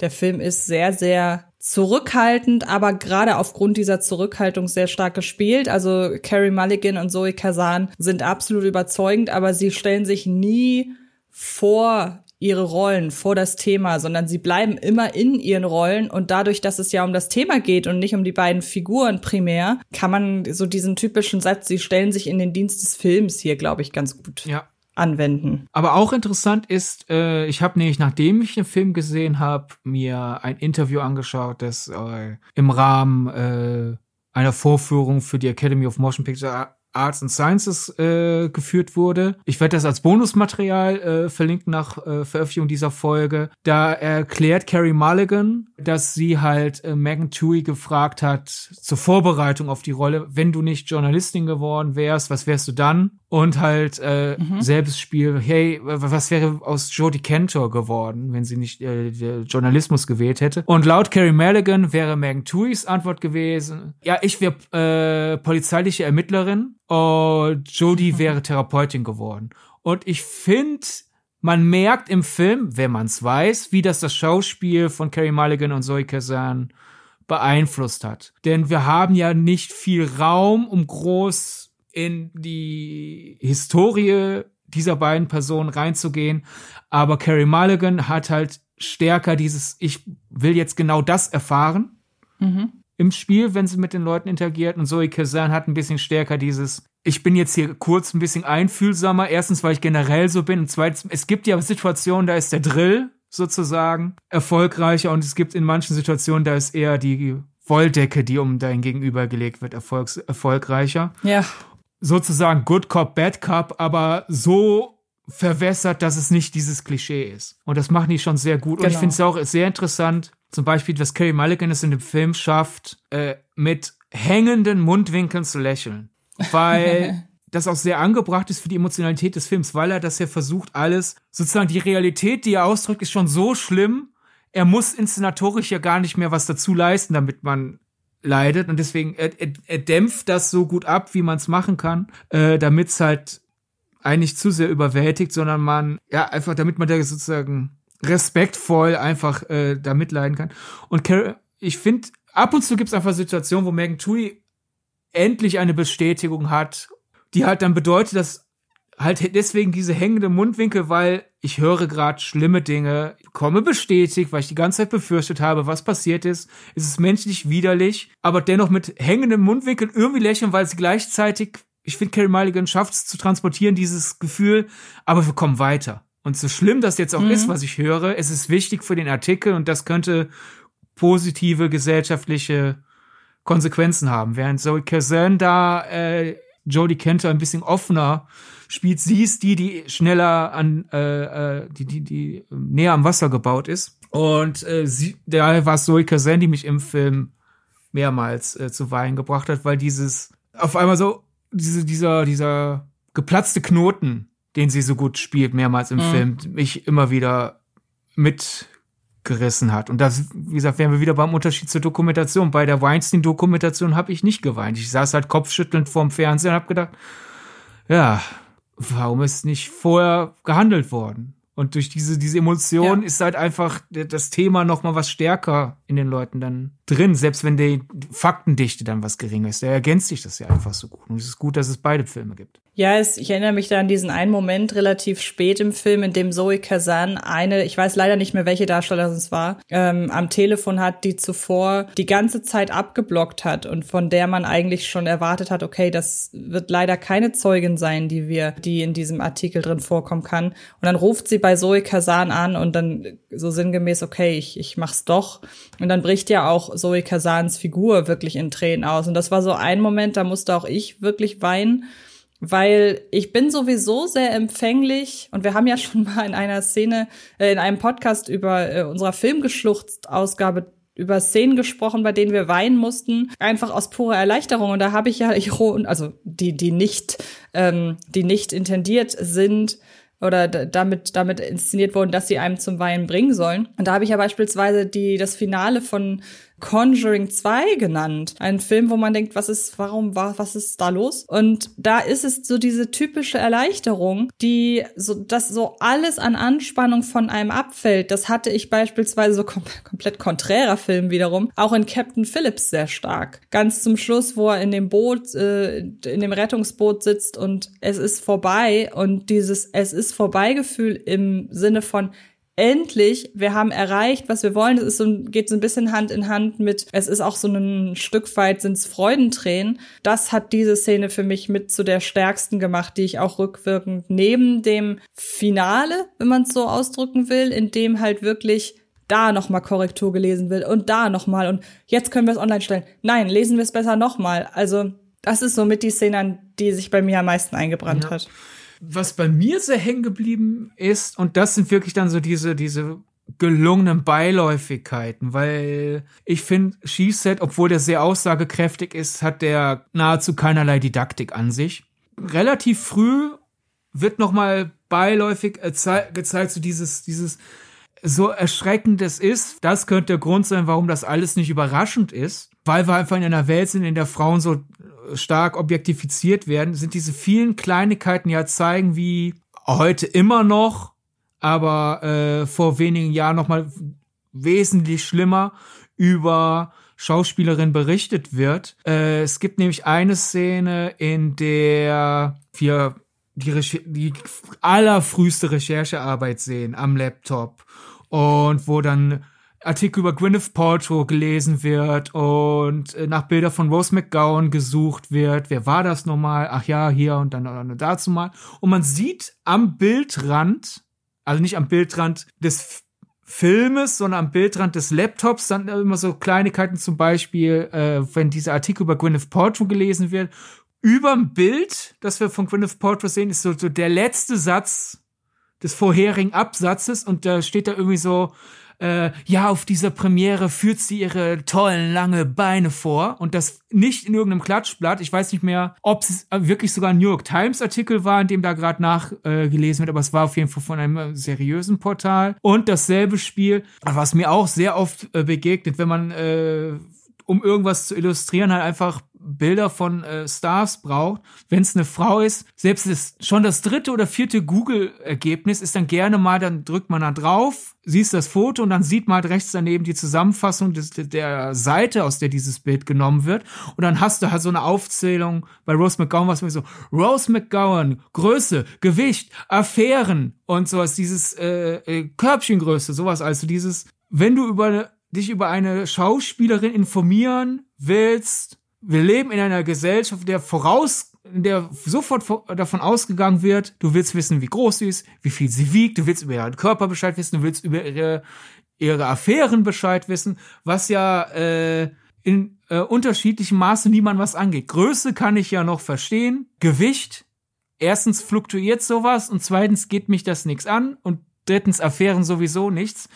der Film ist sehr, sehr zurückhaltend, aber gerade aufgrund dieser Zurückhaltung sehr stark gespielt. Also Carrie Mulligan und Zoe Kazan sind absolut überzeugend, aber sie stellen sich nie vor ihre Rollen vor das Thema, sondern sie bleiben immer in ihren Rollen und dadurch, dass es ja um das Thema geht und nicht um die beiden Figuren primär, kann man so diesen typischen Satz, sie stellen sich in den Dienst des Films hier, glaube ich, ganz gut ja. anwenden. Aber auch interessant ist, äh, ich habe nämlich, nachdem ich den Film gesehen habe, mir ein Interview angeschaut, das äh, im Rahmen äh, einer Vorführung für die Academy of Motion Picture Arts and Sciences äh, geführt wurde. Ich werde das als Bonusmaterial äh, verlinken nach äh, Veröffentlichung dieser Folge. Da erklärt Carrie Mulligan, dass sie halt äh, Megan Tui gefragt hat zur Vorbereitung auf die Rolle, wenn du nicht Journalistin geworden wärst, was wärst du dann? und halt äh, mhm. Selbstspiel, hey, was wäre aus Jodie Cantor geworden, wenn sie nicht äh, Journalismus gewählt hätte? Und laut Carrie Mulligan wäre Megan Tuis Antwort gewesen, ja, ich wäre äh, polizeiliche Ermittlerin und Jodie wäre Therapeutin geworden. Und ich finde, man merkt im Film, wenn man es weiß, wie das das Schauspiel von Carrie Mulligan und Zoe Kazan beeinflusst hat. Denn wir haben ja nicht viel Raum, um groß in die Historie dieser beiden Personen reinzugehen. Aber Carrie Mulligan hat halt stärker dieses, ich will jetzt genau das erfahren mhm. Im Spiel, wenn sie mit den Leuten interagiert. Und Zoe Kazan hat ein bisschen stärker dieses, ich bin jetzt hier kurz ein bisschen einfühlsamer. Erstens, weil ich generell so bin. Und zweitens, es gibt ja Situationen, da ist der Drill sozusagen erfolgreicher. Und es gibt in manchen Situationen, da ist eher die Wolldecke, die um dein Gegenüber gelegt wird, erfolgs erfolgreicher. Ja sozusagen Good Cop, Bad Cop, aber so verwässert, dass es nicht dieses Klischee ist. Und das machen die schon sehr gut. Genau. Und ich genau. finde es auch sehr interessant, zum Beispiel, was Carrie Mulligan es in dem Film schafft, äh, mit hängenden Mundwinkeln zu lächeln. Weil das auch sehr angebracht ist für die Emotionalität des Films, weil er das ja versucht, alles, sozusagen die Realität, die er ausdrückt, ist schon so schlimm. Er muss inszenatorisch ja gar nicht mehr was dazu leisten, damit man leidet und deswegen er, er, er dämpft das so gut ab, wie man es machen kann, äh, damit es halt eigentlich zu sehr überwältigt, sondern man ja einfach, damit man da sozusagen respektvoll einfach äh, da mitleiden kann. Und Car ich finde, ab und zu gibt es einfach Situationen, wo Megan Tui endlich eine Bestätigung hat, die halt dann bedeutet, dass halt deswegen diese hängende Mundwinkel, weil ich höre gerade schlimme Dinge, komme bestätigt, weil ich die ganze Zeit befürchtet habe, was passiert ist. Es ist menschlich widerlich, aber dennoch mit hängendem Mundwinkel irgendwie lächeln, weil sie gleichzeitig, ich finde, Carrie Mulligan schafft es zu transportieren, dieses Gefühl, aber wir kommen weiter. Und so schlimm das jetzt auch mhm. ist, was ich höre, es ist wichtig für den Artikel und das könnte positive gesellschaftliche Konsequenzen haben. Während Zoe Kazan da äh, Jodie Kenter ein bisschen offener spielt. Sie ist die, die schneller an, äh, äh, die, die, die näher am Wasser gebaut ist. Und äh, sie, daher war es Zoe Kazan, die mich im Film mehrmals äh, zu Weinen gebracht hat, weil dieses auf einmal so diese, dieser, dieser geplatzte Knoten, den sie so gut spielt, mehrmals im mhm. Film, mich immer wieder mitgerissen hat. Und das, wie gesagt, wären wir wieder beim Unterschied zur Dokumentation. Bei der Weinstein-Dokumentation habe ich nicht geweint. Ich saß halt kopfschüttelnd vorm Fernseher und habe gedacht, ja, warum ist nicht vorher gehandelt worden? Und durch diese, diese Emotion ja. ist halt einfach das Thema noch mal was stärker in den Leuten dann drin, selbst wenn die Faktendichte dann was geringer ist. Da ergänzt sich das ja einfach so gut. Und es ist gut, dass es beide Filme gibt. Ja, es, ich erinnere mich da an diesen einen Moment relativ spät im Film, in dem Zoe Kazan eine, ich weiß leider nicht mehr, welche Darstellerin es war, ähm, am Telefon hat, die zuvor die ganze Zeit abgeblockt hat und von der man eigentlich schon erwartet hat, okay, das wird leider keine Zeugin sein, die wir, die in diesem Artikel drin vorkommen kann. Und dann ruft sie bei Zoe Kazan an und dann so sinngemäß, okay, ich, ich mach's doch. Und dann bricht ja auch Zoe Kazans Figur wirklich in Tränen aus. Und das war so ein Moment, da musste auch ich wirklich weinen weil ich bin sowieso sehr empfänglich und wir haben ja schon mal in einer Szene, äh, in einem Podcast über äh, unserer Filmgeschluchzt-Ausgabe über Szenen gesprochen, bei denen wir weinen mussten, einfach aus purer Erleichterung. Und da habe ich ja, also die, die nicht, ähm, die nicht intendiert sind, oder damit damit inszeniert wurden, dass sie einem zum Weinen bringen sollen. Und da habe ich ja beispielsweise die das Finale von Conjuring 2 genannt. Ein Film, wo man denkt, was ist, warum, was ist da los? Und da ist es so diese typische Erleichterung, die so, dass so alles an Anspannung von einem abfällt. Das hatte ich beispielsweise so kom komplett konträrer Film wiederum, auch in Captain Phillips sehr stark. Ganz zum Schluss, wo er in dem Boot, äh, in dem Rettungsboot sitzt und es ist vorbei und dieses Es ist vorbei Gefühl im Sinne von endlich, wir haben erreicht, was wir wollen. Das ist so, geht so ein bisschen Hand in Hand mit, es ist auch so ein Stück weit sind's Freudentränen. Das hat diese Szene für mich mit zu der stärksten gemacht, die ich auch rückwirkend neben dem Finale, wenn man es so ausdrücken will, in dem halt wirklich da nochmal Korrektur gelesen will und da nochmal und jetzt können wir es online stellen. Nein, lesen wir es besser nochmal. Also das ist somit die Szene, an die sich bei mir am meisten eingebrannt ja. hat was bei mir sehr hängen geblieben ist, und das sind wirklich dann so diese, diese gelungenen Beiläufigkeiten, weil ich finde, Said, obwohl der sehr aussagekräftig ist, hat der nahezu keinerlei Didaktik an sich. relativ früh wird noch mal beiläufig gezeigt, so dieses, dieses so erschreckend es ist, das könnte der Grund sein, warum das alles nicht überraschend ist, weil wir einfach in einer Welt sind, in der Frauen so stark objektifiziert werden, sind diese vielen Kleinigkeiten ja zeigen, wie heute immer noch, aber äh, vor wenigen Jahren noch mal wesentlich schlimmer über Schauspielerin berichtet wird. Äh, es gibt nämlich eine Szene, in der wir die, Recher die allerfrühste Recherchearbeit sehen am Laptop und wo dann Artikel über Gwyneth Paltrow gelesen wird und äh, nach Bilder von Rose McGowan gesucht wird. Wer war das nochmal? Ach ja, hier und dann, dann dazu mal. Und man sieht am Bildrand, also nicht am Bildrand des Filmes, sondern am Bildrand des Laptops dann immer so Kleinigkeiten, zum Beispiel, äh, wenn dieser Artikel über Gwyneth Paltrow gelesen wird. Überm Bild, das wir von Gwyneth Paltrow sehen, ist so, so der letzte Satz des vorherigen Absatzes und da steht da irgendwie so, äh, ja, auf dieser Premiere führt sie ihre tollen lange Beine vor und das nicht in irgendeinem Klatschblatt. Ich weiß nicht mehr, ob es wirklich sogar ein New York Times Artikel war, in dem da gerade nachgelesen äh, wird, aber es war auf jeden Fall von einem seriösen Portal. Und dasselbe Spiel, was mir auch sehr oft äh, begegnet, wenn man äh, um irgendwas zu illustrieren, halt einfach Bilder von äh, Stars braucht, wenn es eine Frau ist, selbst das, schon das dritte oder vierte Google-Ergebnis ist dann gerne mal, dann drückt man da drauf, siehst das Foto und dann sieht man halt rechts daneben die Zusammenfassung des, der Seite, aus der dieses Bild genommen wird. Und dann hast du halt so eine Aufzählung bei Rose McGowan, was mir so, Rose McGowan, Größe, Gewicht, Affären und sowas, dieses äh, äh, Körbchengröße, sowas, also dieses, wenn du über dich über eine Schauspielerin informieren willst, wir leben in einer Gesellschaft, der voraus, der sofort davon ausgegangen wird, du willst wissen, wie groß sie ist, wie viel sie wiegt, du willst über ihren Körper Bescheid wissen, du willst über ihre, ihre Affären Bescheid wissen, was ja äh, in äh, unterschiedlichem Maße niemand was angeht. Größe kann ich ja noch verstehen, Gewicht, erstens fluktuiert sowas und zweitens geht mich das nichts an und drittens Affären sowieso nichts.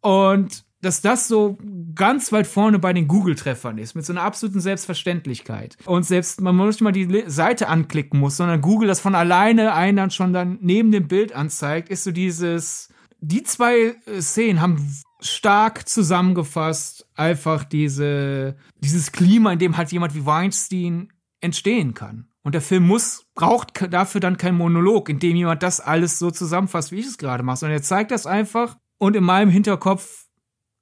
Und dass das so ganz weit vorne bei den Google-Treffern ist, mit so einer absoluten Selbstverständlichkeit. Und selbst man muss nicht mal die Seite anklicken muss, sondern Google das von alleine einen dann schon dann neben dem Bild anzeigt, ist so dieses, die zwei äh, Szenen haben stark zusammengefasst einfach diese, dieses Klima, in dem halt jemand wie Weinstein entstehen kann. Und der Film muss, braucht dafür dann kein Monolog, in dem jemand das alles so zusammenfasst, wie ich es gerade mache, sondern er zeigt das einfach und in meinem Hinterkopf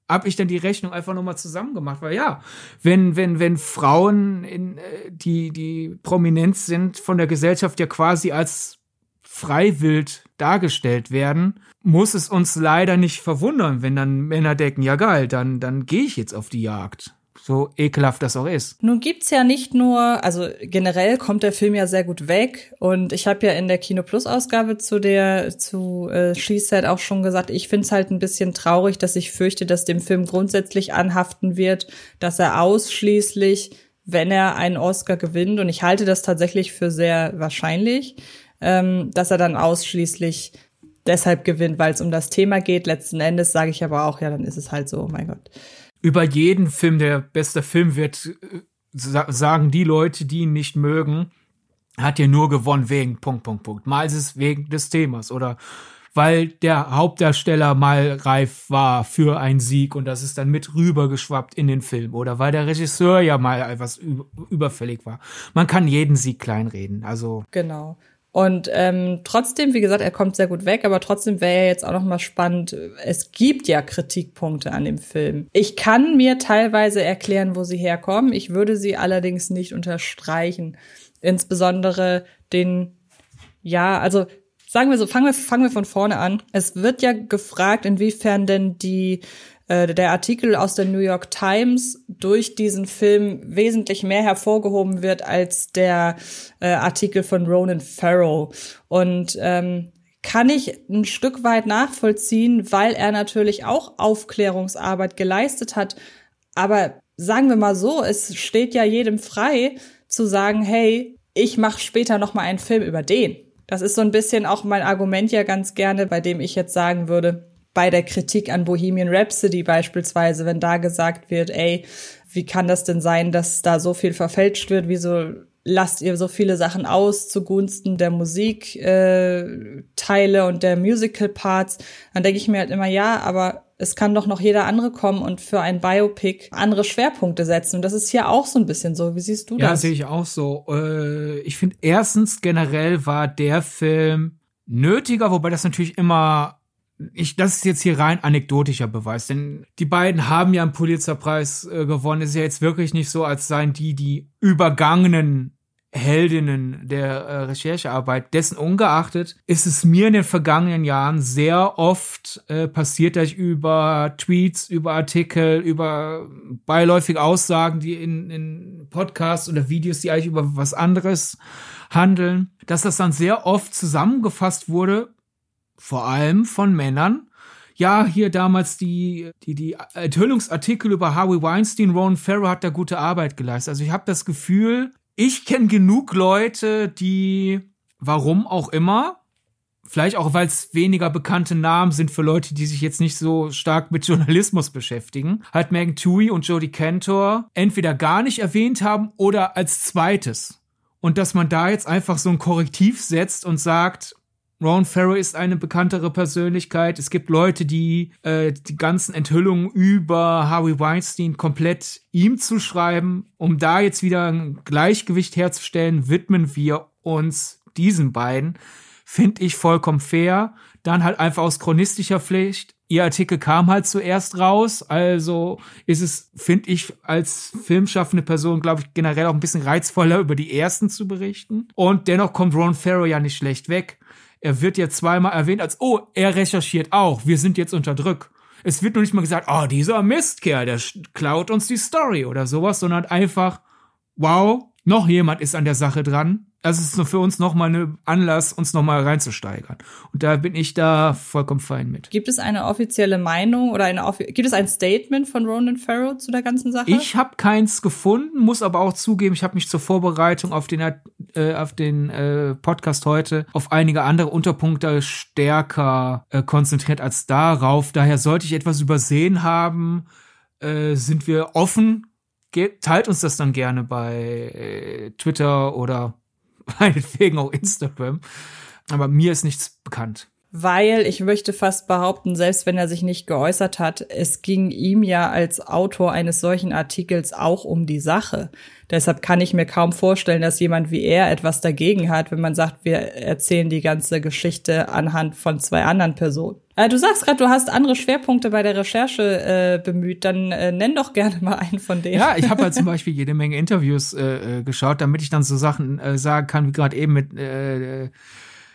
habe ich dann die Rechnung einfach nochmal zusammen gemacht, weil ja, wenn, wenn, wenn Frauen in, äh, die, die prominent sind, von der Gesellschaft ja quasi als freiwillig dargestellt werden, muss es uns leider nicht verwundern, wenn dann Männer denken, ja geil, dann, dann gehe ich jetzt auf die Jagd so ekelhaft das auch ist. Nun gibt's ja nicht nur, also generell kommt der Film ja sehr gut weg und ich habe ja in der Kino Plus Ausgabe zu der zu äh, She Said auch schon gesagt, ich find's halt ein bisschen traurig, dass ich fürchte, dass dem Film grundsätzlich anhaften wird, dass er ausschließlich, wenn er einen Oscar gewinnt und ich halte das tatsächlich für sehr wahrscheinlich, ähm, dass er dann ausschließlich deshalb gewinnt, weil es um das Thema geht. Letzten Endes sage ich aber auch, ja, dann ist es halt so, oh mein Gott über jeden Film, der bester Film wird, äh, sagen die Leute, die ihn nicht mögen, hat ja nur gewonnen wegen Punkt, Punkt, Punkt. Mal ist es wegen des Themas oder weil der Hauptdarsteller mal reif war für einen Sieg und das ist dann mit rübergeschwappt in den Film oder weil der Regisseur ja mal etwas überfällig war. Man kann jeden Sieg kleinreden, also. Genau. Und ähm, trotzdem, wie gesagt, er kommt sehr gut weg, aber trotzdem wäre ja jetzt auch noch mal spannend. Es gibt ja Kritikpunkte an dem Film. Ich kann mir teilweise erklären, wo sie herkommen. Ich würde sie allerdings nicht unterstreichen. Insbesondere den, ja, also sagen wir so, fangen wir, fangen wir von vorne an. Es wird ja gefragt, inwiefern denn die äh, der Artikel aus der New York Times durch diesen Film wesentlich mehr hervorgehoben wird als der äh, Artikel von Ronan Farrow. Und ähm, kann ich ein Stück weit nachvollziehen, weil er natürlich auch Aufklärungsarbeit geleistet hat. Aber sagen wir mal so, es steht ja jedem frei zu sagen, hey, ich mache später noch mal einen Film über den. Das ist so ein bisschen auch mein Argument ja ganz gerne, bei dem ich jetzt sagen würde, bei der Kritik an Bohemian Rhapsody beispielsweise, wenn da gesagt wird, ey, wie kann das denn sein, dass da so viel verfälscht wird? Wieso lasst ihr so viele Sachen aus zugunsten der Musikteile äh, Teile und der Musical Parts, dann denke ich mir halt immer, ja, aber es kann doch noch jeder andere kommen und für ein Biopic andere Schwerpunkte setzen. Und das ist hier auch so ein bisschen so. Wie siehst du das? Ja, sehe ich auch so. Äh, ich finde erstens generell war der Film nötiger, wobei das natürlich immer ich, das ist jetzt hier rein anekdotischer Beweis, denn die beiden haben ja einen Pulitzerpreis äh, gewonnen. Es ist ja jetzt wirklich nicht so, als seien die die übergangenen Heldinnen der äh, Recherchearbeit. Dessen ungeachtet ist es mir in den vergangenen Jahren sehr oft äh, passiert, dass ich über Tweets, über Artikel, über beiläufige Aussagen, die in, in Podcasts oder Videos, die eigentlich über was anderes handeln, dass das dann sehr oft zusammengefasst wurde, vor allem von Männern, ja, hier damals die, die, die Enthüllungsartikel über Harvey Weinstein, Ron Farrow hat da gute Arbeit geleistet. Also ich habe das Gefühl, ich kenne genug Leute, die, warum auch immer, vielleicht auch, weil es weniger bekannte Namen sind für Leute, die sich jetzt nicht so stark mit Journalismus beschäftigen, halt Megan Tui und Jodie Cantor entweder gar nicht erwähnt haben oder als zweites. Und dass man da jetzt einfach so ein Korrektiv setzt und sagt, Ron Farrow ist eine bekanntere Persönlichkeit. Es gibt Leute, die äh, die ganzen Enthüllungen über Harvey Weinstein komplett ihm zu schreiben. Um da jetzt wieder ein Gleichgewicht herzustellen, widmen wir uns diesen beiden. Finde ich vollkommen fair. Dann halt einfach aus chronistischer Pflicht. Ihr Artikel kam halt zuerst raus, also ist es, finde ich, als filmschaffende Person, glaube ich, generell auch ein bisschen reizvoller, über die ersten zu berichten. Und dennoch kommt Ron Farrow ja nicht schlecht weg er wird jetzt zweimal erwähnt als, oh, er recherchiert auch, wir sind jetzt unter Druck. Es wird nur nicht mal gesagt, oh, dieser Mistkerl, der klaut uns die Story oder sowas, sondern einfach, wow, noch jemand ist an der Sache dran also es ist für uns nochmal ein Anlass, uns nochmal reinzusteigern. Und da bin ich da vollkommen fein mit. Gibt es eine offizielle Meinung oder eine gibt es ein Statement von Ronan Farrow zu der ganzen Sache? Ich habe keins gefunden, muss aber auch zugeben, ich habe mich zur Vorbereitung auf den äh, auf den äh, Podcast heute auf einige andere Unterpunkte stärker äh, konzentriert als darauf. Daher sollte ich etwas übersehen haben, äh, sind wir offen. Ge teilt uns das dann gerne bei äh, Twitter oder meinetwegen auch Instagram. Aber mir ist nichts bekannt. Weil ich möchte fast behaupten, selbst wenn er sich nicht geäußert hat, es ging ihm ja als Autor eines solchen Artikels auch um die Sache. Deshalb kann ich mir kaum vorstellen, dass jemand wie er etwas dagegen hat, wenn man sagt, wir erzählen die ganze Geschichte anhand von zwei anderen Personen. Äh, du sagst gerade, du hast andere Schwerpunkte bei der Recherche äh, bemüht. Dann äh, nenn doch gerne mal einen von denen. Ja, ich habe halt zum Beispiel jede Menge Interviews äh, äh geschaut, damit ich dann so Sachen äh, sagen kann, wie gerade eben mit, äh, äh,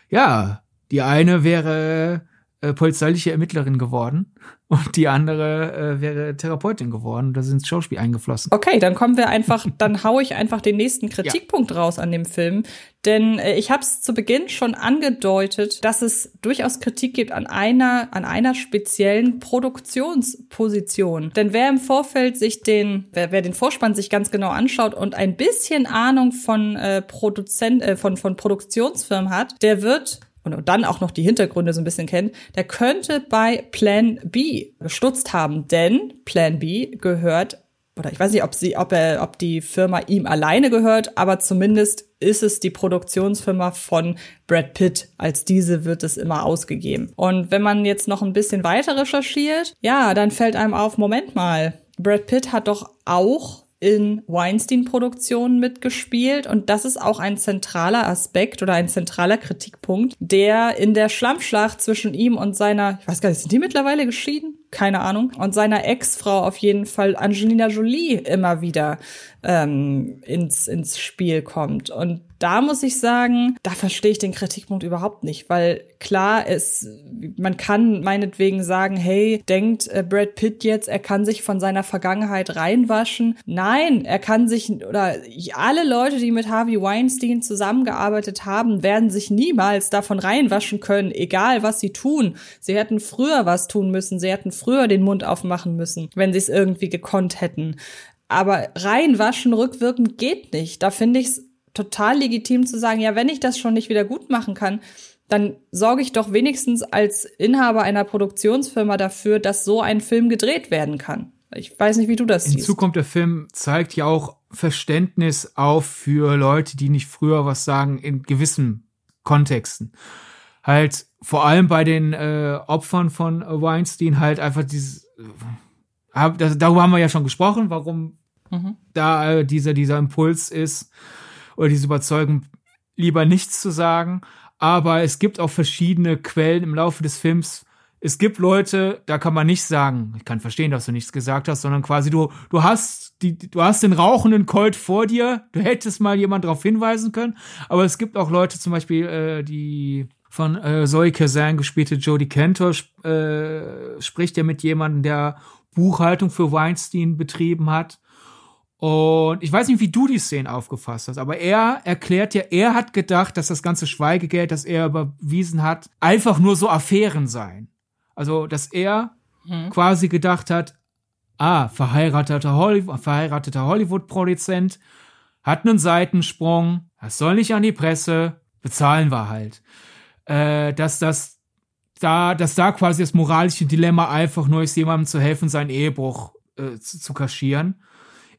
ja, die eine wäre äh, polizeiliche Ermittlerin geworden und die andere äh, wäre Therapeutin geworden. Da sind Schauspiel eingeflossen. Okay, dann kommen wir einfach, dann hau ich einfach den nächsten Kritikpunkt ja. raus an dem Film. Denn äh, ich habe es zu Beginn schon angedeutet, dass es durchaus Kritik gibt an einer, an einer speziellen Produktionsposition. Denn wer im Vorfeld sich den, wer, wer den Vorspann sich ganz genau anschaut und ein bisschen Ahnung von äh, Produzent, äh, von, von Produktionsfirmen hat, der wird und dann auch noch die Hintergründe so ein bisschen kennt, der könnte bei Plan B gestutzt haben, denn Plan B gehört oder ich weiß nicht, ob sie, ob er, ob die Firma ihm alleine gehört, aber zumindest ist es die Produktionsfirma von Brad Pitt. Als diese wird es immer ausgegeben. Und wenn man jetzt noch ein bisschen weiter recherchiert, ja, dann fällt einem auf, Moment mal, Brad Pitt hat doch auch in Weinstein-Produktionen mitgespielt und das ist auch ein zentraler Aspekt oder ein zentraler Kritikpunkt, der in der Schlammschlacht zwischen ihm und seiner, ich weiß gar nicht, sind die mittlerweile geschieden? Keine Ahnung. Und seiner Ex-Frau auf jeden Fall Angelina Jolie immer wieder ähm, ins, ins Spiel kommt. Und da muss ich sagen, da verstehe ich den Kritikpunkt überhaupt nicht, weil klar ist, man kann meinetwegen sagen, hey, denkt äh, Brad Pitt jetzt, er kann sich von seiner Vergangenheit reinwaschen. Nein, er kann sich, oder alle Leute, die mit Harvey Weinstein zusammengearbeitet haben, werden sich niemals davon reinwaschen können, egal was sie tun. Sie hätten früher was tun müssen, sie hätten früher den Mund aufmachen müssen, wenn sie es irgendwie gekonnt hätten. Aber reinwaschen rückwirkend geht nicht. Da finde ich es total legitim zu sagen, ja, wenn ich das schon nicht wieder gut machen kann, dann sorge ich doch wenigstens als Inhaber einer Produktionsfirma dafür, dass so ein Film gedreht werden kann. Ich weiß nicht, wie du das siehst. Hinzu kommt, der Film zeigt ja auch Verständnis auf für Leute, die nicht früher was sagen in gewissen Kontexten. Halt vor allem bei den äh, Opfern von Weinstein halt einfach dieses äh, hab, das, darüber haben wir ja schon gesprochen, warum mhm. da äh, dieser dieser Impuls ist oder diese Überzeugung lieber nichts zu sagen, aber es gibt auch verschiedene Quellen im Laufe des Films, es gibt Leute, da kann man nicht sagen, ich kann verstehen, dass du nichts gesagt hast, sondern quasi du, du hast die, du hast den rauchenden Colt vor dir, du hättest mal jemand darauf hinweisen können, aber es gibt auch Leute, zum Beispiel, äh, die von äh, Zoe Kazan gespielte Jodie Cantor äh, spricht ja mit jemandem, der Buchhaltung für Weinstein betrieben hat. Und ich weiß nicht, wie du die Szene aufgefasst hast, aber er erklärt ja, er hat gedacht, dass das ganze Schweigegeld, das er überwiesen hat, einfach nur so Affären seien. Also, dass er hm. quasi gedacht hat, ah, verheirateter, Hollywood, verheirateter Hollywood-Produzent, hat einen Seitensprung, das soll nicht an die Presse, bezahlen wir halt. Äh, dass das da, dass da quasi das moralische Dilemma einfach nur ist, jemandem zu helfen, seinen Ehebruch äh, zu, zu kaschieren.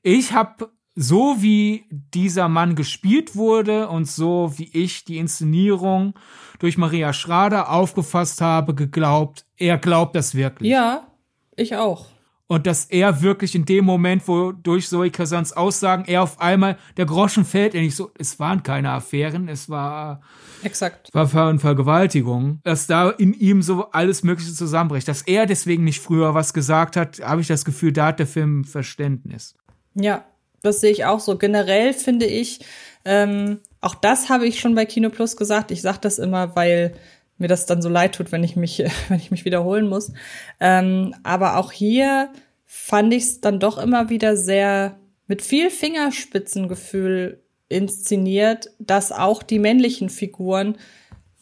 Ich habe so wie dieser Mann gespielt wurde und so wie ich die Inszenierung durch Maria Schrader aufgefasst habe, geglaubt, er glaubt das wirklich. Ja, ich auch. Und dass er wirklich in dem Moment, wo durch Zoe Kazans Aussagen er auf einmal der Groschen fällt, er nicht so, es waren keine Affären, es war exakt war Ver Vergewaltigung, dass da in ihm so alles Mögliche zusammenbricht, dass er deswegen nicht früher was gesagt hat, habe ich das Gefühl, da hat der Film Verständnis. Ja, das sehe ich auch so. Generell finde ich, ähm, auch das habe ich schon bei Kino Plus gesagt. Ich sage das immer, weil mir das dann so leid tut, wenn ich mich, wenn ich mich wiederholen muss. Ähm, aber auch hier fand ich es dann doch immer wieder sehr mit viel Fingerspitzengefühl inszeniert, dass auch die männlichen Figuren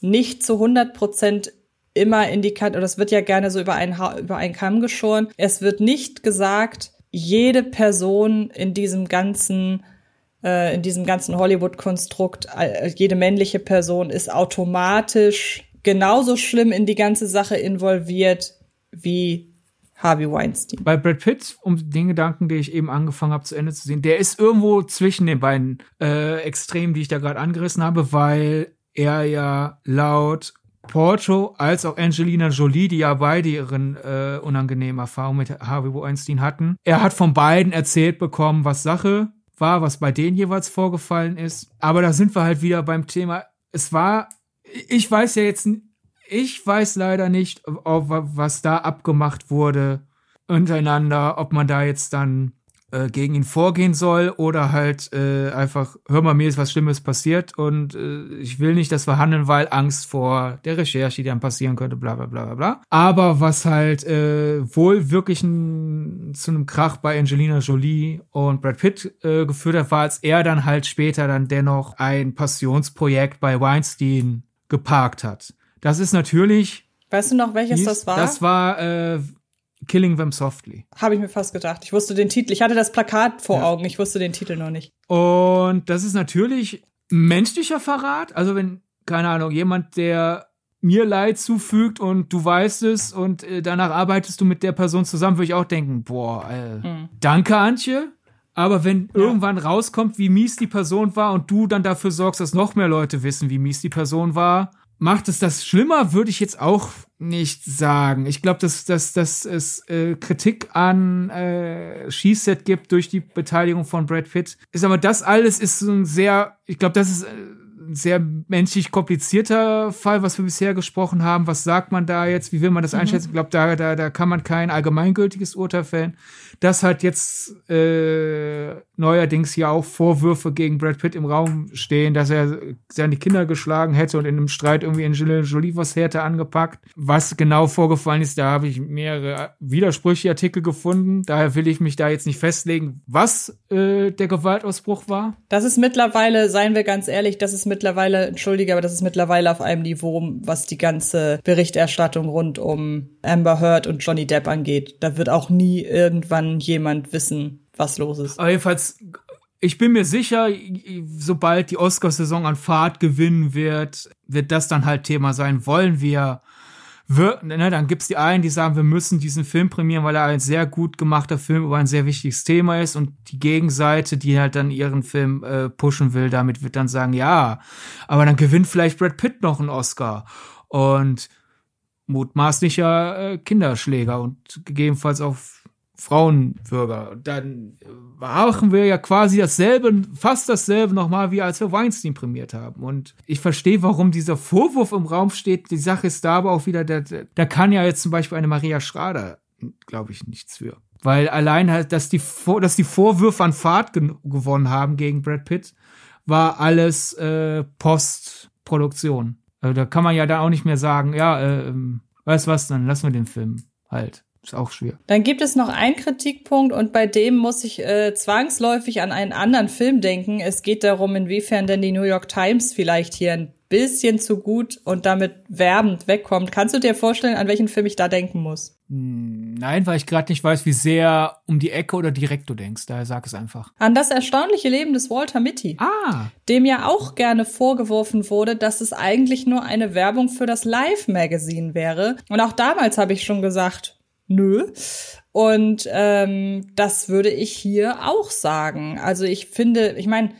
nicht zu 100 Prozent immer in die Kante, oder es wird ja gerne so über einen, über einen Kamm geschoren. Es wird nicht gesagt, jede Person in diesem ganzen äh, in diesem ganzen Hollywood-Konstrukt, äh, jede männliche Person ist automatisch genauso schlimm in die ganze Sache involviert wie Harvey Weinstein. Bei Brad Pitt, um den Gedanken, den ich eben angefangen habe zu Ende zu sehen, der ist irgendwo zwischen den beiden äh, Extremen, die ich da gerade angerissen habe, weil er ja laut Porto als auch Angelina Jolie, die ja beide ihren äh, unangenehmen Erfahrungen mit Harvey Weinstein hatten. Er hat von beiden erzählt bekommen, was Sache war, was bei denen jeweils vorgefallen ist. Aber da sind wir halt wieder beim Thema. Es war, ich weiß ja jetzt, ich weiß leider nicht, was da abgemacht wurde untereinander, ob man da jetzt dann äh, gegen ihn vorgehen soll oder halt äh, einfach, hör mal, mir ist was Schlimmes passiert und äh, ich will nicht das verhandeln, weil Angst vor der Recherche, die dann passieren könnte, bla bla bla bla bla. Aber was halt äh, wohl wirklich ein, zu einem Krach bei Angelina Jolie und Brad Pitt äh, geführt hat, war, als er dann halt später dann dennoch ein Passionsprojekt bei Weinstein geparkt hat. Das ist natürlich Weißt du noch, welches hieß, das war? Das war äh, Killing Them Softly. Habe ich mir fast gedacht. Ich wusste den Titel. Ich hatte das Plakat vor ja. Augen. Ich wusste den Titel noch nicht. Und das ist natürlich menschlicher Verrat. Also wenn, keine Ahnung, jemand, der mir Leid zufügt und du weißt es und äh, danach arbeitest du mit der Person zusammen, würde ich auch denken, boah, äh, mhm. danke Antje. Aber wenn ja. irgendwann rauskommt, wie mies die Person war und du dann dafür sorgst, dass noch mehr Leute wissen, wie mies die Person war, macht es das schlimmer, würde ich jetzt auch nicht sagen. Ich glaube, dass, dass, dass es äh, Kritik an äh, Schießset gibt durch die Beteiligung von Brad Pitt. Ist aber das alles ist so ein sehr, ich glaube, das ist äh, sehr menschlich komplizierter Fall, was wir bisher gesprochen haben. Was sagt man da jetzt? Wie will man das mhm. einschätzen? Ich glaube, da, da, da kann man kein allgemeingültiges Urteil fällen. Dass halt jetzt äh, neuerdings ja auch Vorwürfe gegen Brad Pitt im Raum stehen, dass er seine Kinder geschlagen hätte und in einem Streit irgendwie Angelina Jolie was hätte angepackt. Was genau vorgefallen ist, da habe ich mehrere widersprüchliche Artikel gefunden. Daher will ich mich da jetzt nicht festlegen, was äh, der Gewaltausbruch war. Das ist mittlerweile, seien wir ganz ehrlich, das ist mittlerweile, entschuldige, aber das ist mittlerweile auf einem Niveau, was die ganze Berichterstattung rund um Amber Heard und Johnny Depp angeht. Da wird auch nie irgendwann jemand wissen, was los ist. Aber jedenfalls, ich bin mir sicher, sobald die Oscarsaison an Fahrt gewinnen wird, wird das dann halt Thema sein. Wollen wir wir, ne, dann gibt's die einen, die sagen, wir müssen diesen Film prämieren, weil er ein sehr gut gemachter Film über ein sehr wichtiges Thema ist. Und die Gegenseite, die halt dann ihren Film äh, pushen will, damit wird dann sagen, ja, aber dann gewinnt vielleicht Brad Pitt noch einen Oscar. Und mutmaßlicher äh, Kinderschläger und gegebenenfalls auch Frauenbürger. Dann machen wir ja quasi dasselbe, fast dasselbe nochmal, wie als wir Weinstein prämiert haben. Und ich verstehe, warum dieser Vorwurf im Raum steht. Die Sache ist da aber auch wieder, da, da kann ja jetzt zum Beispiel eine Maria Schrader, glaube ich, nichts für. Weil allein halt, dass die, dass die Vorwürfe an Fahrt gewonnen haben gegen Brad Pitt, war alles äh, Postproduktion. Also da kann man ja da auch nicht mehr sagen, ja, äh, ähm, weißt was, dann lassen wir den Film halt. Ist auch schwer. Dann gibt es noch einen Kritikpunkt und bei dem muss ich äh, zwangsläufig an einen anderen Film denken. Es geht darum, inwiefern denn die New York Times vielleicht hier ein bisschen zu gut und damit werbend wegkommt. Kannst du dir vorstellen, an welchen Film ich da denken muss? Hm, nein, weil ich gerade nicht weiß, wie sehr um die Ecke oder direkt du denkst. Daher sag es einfach. An das erstaunliche Leben des Walter Mitty. Ah. Dem ja auch gerne vorgeworfen wurde, dass es eigentlich nur eine Werbung für das Live-Magazin wäre. Und auch damals habe ich schon gesagt, nö. Und ähm, das würde ich hier auch sagen. Also ich finde, ich meine,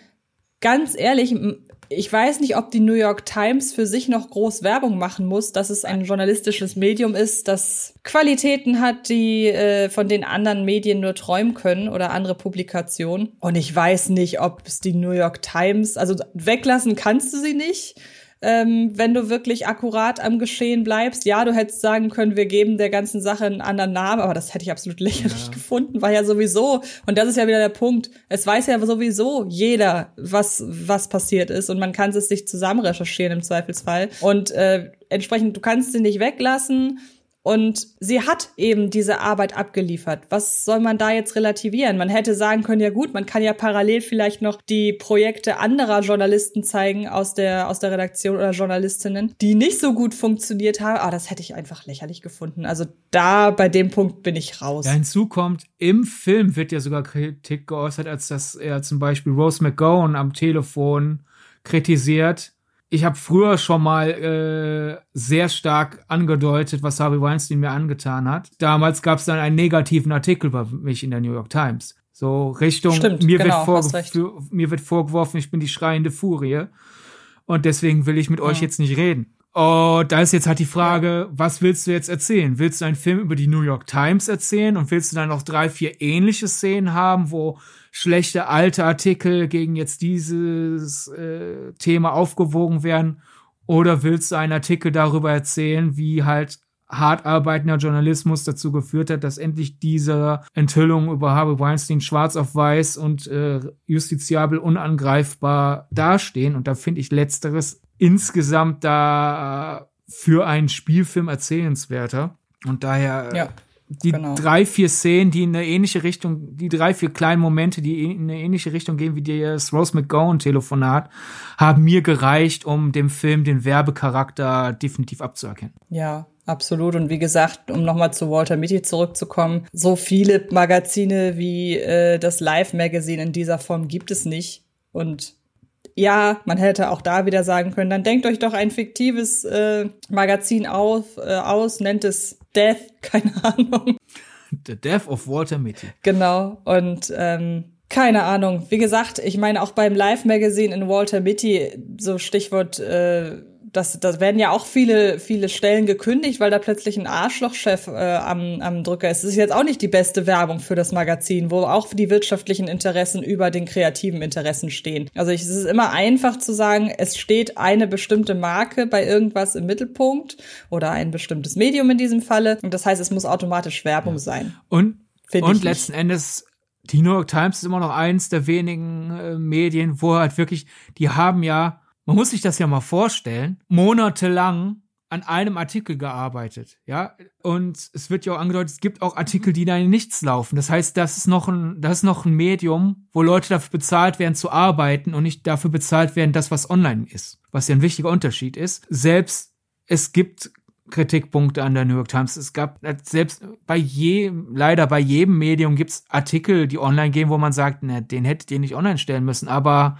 ganz ehrlich, ich weiß nicht, ob die New York Times für sich noch groß Werbung machen muss, dass es ein journalistisches Medium ist, das Qualitäten hat, die äh, von den anderen Medien nur träumen können oder andere Publikationen. Und ich weiß nicht, ob es die New York Times, also weglassen kannst du sie nicht ähm, wenn du wirklich akkurat am Geschehen bleibst. Ja, du hättest sagen können, wir geben der ganzen Sache einen anderen Namen, aber das hätte ich absolut lächerlich ja. gefunden, war ja sowieso, und das ist ja wieder der Punkt, es weiß ja sowieso jeder, was, was passiert ist und man kann es sich zusammen recherchieren im Zweifelsfall. Und äh, entsprechend, du kannst sie nicht weglassen und sie hat eben diese Arbeit abgeliefert. Was soll man da jetzt relativieren? Man hätte sagen können, ja gut, man kann ja parallel vielleicht noch die Projekte anderer Journalisten zeigen aus der, aus der Redaktion oder Journalistinnen, die nicht so gut funktioniert haben. Ah, das hätte ich einfach lächerlich gefunden. Also da, bei dem Punkt bin ich raus. Ja, hinzu kommt, im Film wird ja sogar Kritik geäußert, als dass er zum Beispiel Rose McGowan am Telefon kritisiert, ich habe früher schon mal äh, sehr stark angedeutet, was Harvey Weinstein mir angetan hat. Damals gab es dann einen negativen Artikel über mich in der New York Times. So Richtung, Stimmt, mir, genau, wird mir wird vorgeworfen, ich bin die schreiende Furie. Und deswegen will ich mit ja. euch jetzt nicht reden. Und da ist jetzt halt die Frage, was willst du jetzt erzählen? Willst du einen Film über die New York Times erzählen und willst du dann noch drei, vier ähnliche Szenen haben, wo schlechte alte Artikel gegen jetzt dieses äh, Thema aufgewogen werden? Oder willst du einen Artikel darüber erzählen, wie halt hart arbeitender Journalismus dazu geführt hat, dass endlich diese Enthüllungen über Harvey Weinstein schwarz auf weiß und äh, justiziabel unangreifbar dastehen. Und da finde ich letzteres insgesamt da für einen Spielfilm erzählenswerter. Und daher ja die genau. drei, vier Szenen, die in eine ähnliche Richtung, die drei, vier kleinen Momente, die in eine ähnliche Richtung gehen wie das Rose McGowan-Telefonat, haben mir gereicht, um dem Film den Werbecharakter definitiv abzuerkennen. Ja, absolut. Und wie gesagt, um nochmal zu Walter Mitty zurückzukommen, so viele Magazine wie äh, das Live-Magazin in dieser Form gibt es nicht. Und ja, man hätte auch da wieder sagen können, dann denkt euch doch ein fiktives äh, Magazin auf, äh, aus, nennt es Death, keine Ahnung. The Death of Walter Mitty. Genau. Und ähm, keine Ahnung. Wie gesagt, ich meine auch beim Live-Magazin in Walter Mitty, so Stichwort äh, das, das werden ja auch viele, viele Stellen gekündigt, weil da plötzlich ein Arschlochchef äh, am, am Drücker ist. Das ist jetzt auch nicht die beste Werbung für das Magazin, wo auch die wirtschaftlichen Interessen über den kreativen Interessen stehen. Also ich, es ist immer einfach zu sagen, es steht eine bestimmte Marke bei irgendwas im Mittelpunkt oder ein bestimmtes Medium in diesem Falle. Und das heißt, es muss automatisch Werbung ja. sein. Und, und letzten Endes die New York Times ist immer noch eins der wenigen äh, Medien, wo halt wirklich, die haben ja man muss sich das ja mal vorstellen, monatelang an einem Artikel gearbeitet, ja. Und es wird ja auch angedeutet, es gibt auch Artikel, die da in nichts laufen. Das heißt, das ist noch ein, das ist noch ein Medium, wo Leute dafür bezahlt werden zu arbeiten und nicht dafür bezahlt werden, das was online ist. Was ja ein wichtiger Unterschied ist. Selbst es gibt Kritikpunkte an der New York Times. Es gab selbst bei je, leider bei jedem Medium gibt's Artikel, die online gehen, wo man sagt, ne, den hättet ihr nicht online stellen müssen. Aber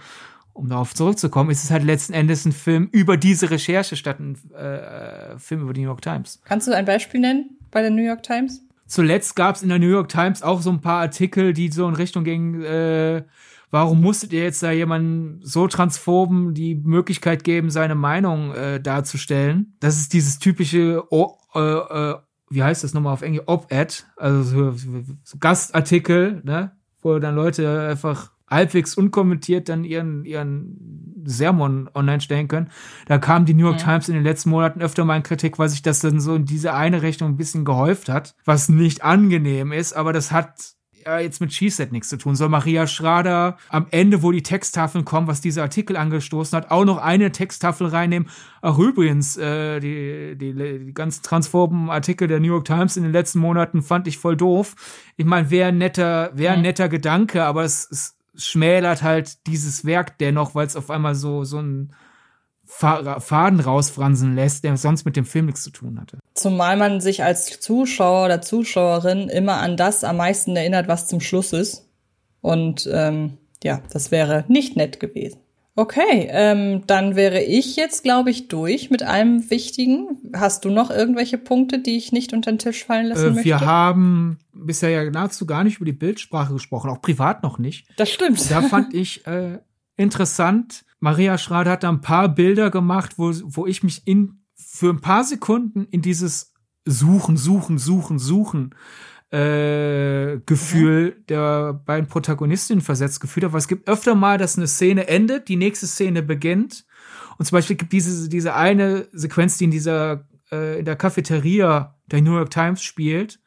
um darauf zurückzukommen, ist es halt letzten Endes ein Film über diese Recherche statt ein äh, Film über die New York Times. Kannst du ein Beispiel nennen bei der New York Times? Zuletzt gab es in der New York Times auch so ein paar Artikel, die so in Richtung gingen, äh, warum musstet ihr jetzt da jemanden so transphoben die Möglichkeit geben, seine Meinung äh, darzustellen? Das ist dieses typische, oh, äh, äh, wie heißt das nochmal auf Englisch, Op-Ed, also so, so Gastartikel, ne, wo dann Leute einfach halbwegs unkommentiert dann ihren, ihren Sermon online stellen können. Da kam die New York ja. Times in den letzten Monaten öfter mal in Kritik, weil sich das dann so in diese eine Richtung ein bisschen gehäuft hat, was nicht angenehm ist, aber das hat ja jetzt mit She-Set nichts zu tun. Soll Maria Schrader am Ende, wo die Texttafeln kommen, was dieser Artikel angestoßen hat, auch noch eine Texttafel reinnehmen? Ach übrigens, äh, die, die, die ganzen transphoben Artikel der New York Times in den letzten Monaten fand ich voll doof. Ich meine, wäre ein netter, wäre ein netter Gedanke, aber es, es schmälert halt dieses Werk dennoch, weil es auf einmal so, so ein Faden rausfransen lässt, der sonst mit dem Film nichts zu tun hatte. Zumal man sich als Zuschauer oder Zuschauerin immer an das am meisten erinnert, was zum Schluss ist. Und ähm, ja, das wäre nicht nett gewesen. Okay, ähm, dann wäre ich jetzt, glaube ich, durch mit allem Wichtigen. Hast du noch irgendwelche Punkte, die ich nicht unter den Tisch fallen lassen äh, möchte? Wir haben bisher ja nahezu gar nicht über die Bildsprache gesprochen, auch privat noch nicht. Das stimmt. Da fand ich äh, interessant. Maria Schrader hat da ein paar Bilder gemacht, wo, wo ich mich in für ein paar Sekunden in dieses Suchen, Suchen, Suchen, Suchen äh, Gefühl mhm. der beiden Protagonistinnen versetzt gefühlt habe, weil es gibt öfter mal, dass eine Szene endet, die nächste Szene beginnt. Und zum Beispiel gibt diese, diese eine Sequenz, die in dieser, äh, in der Cafeteria der New York Times spielt.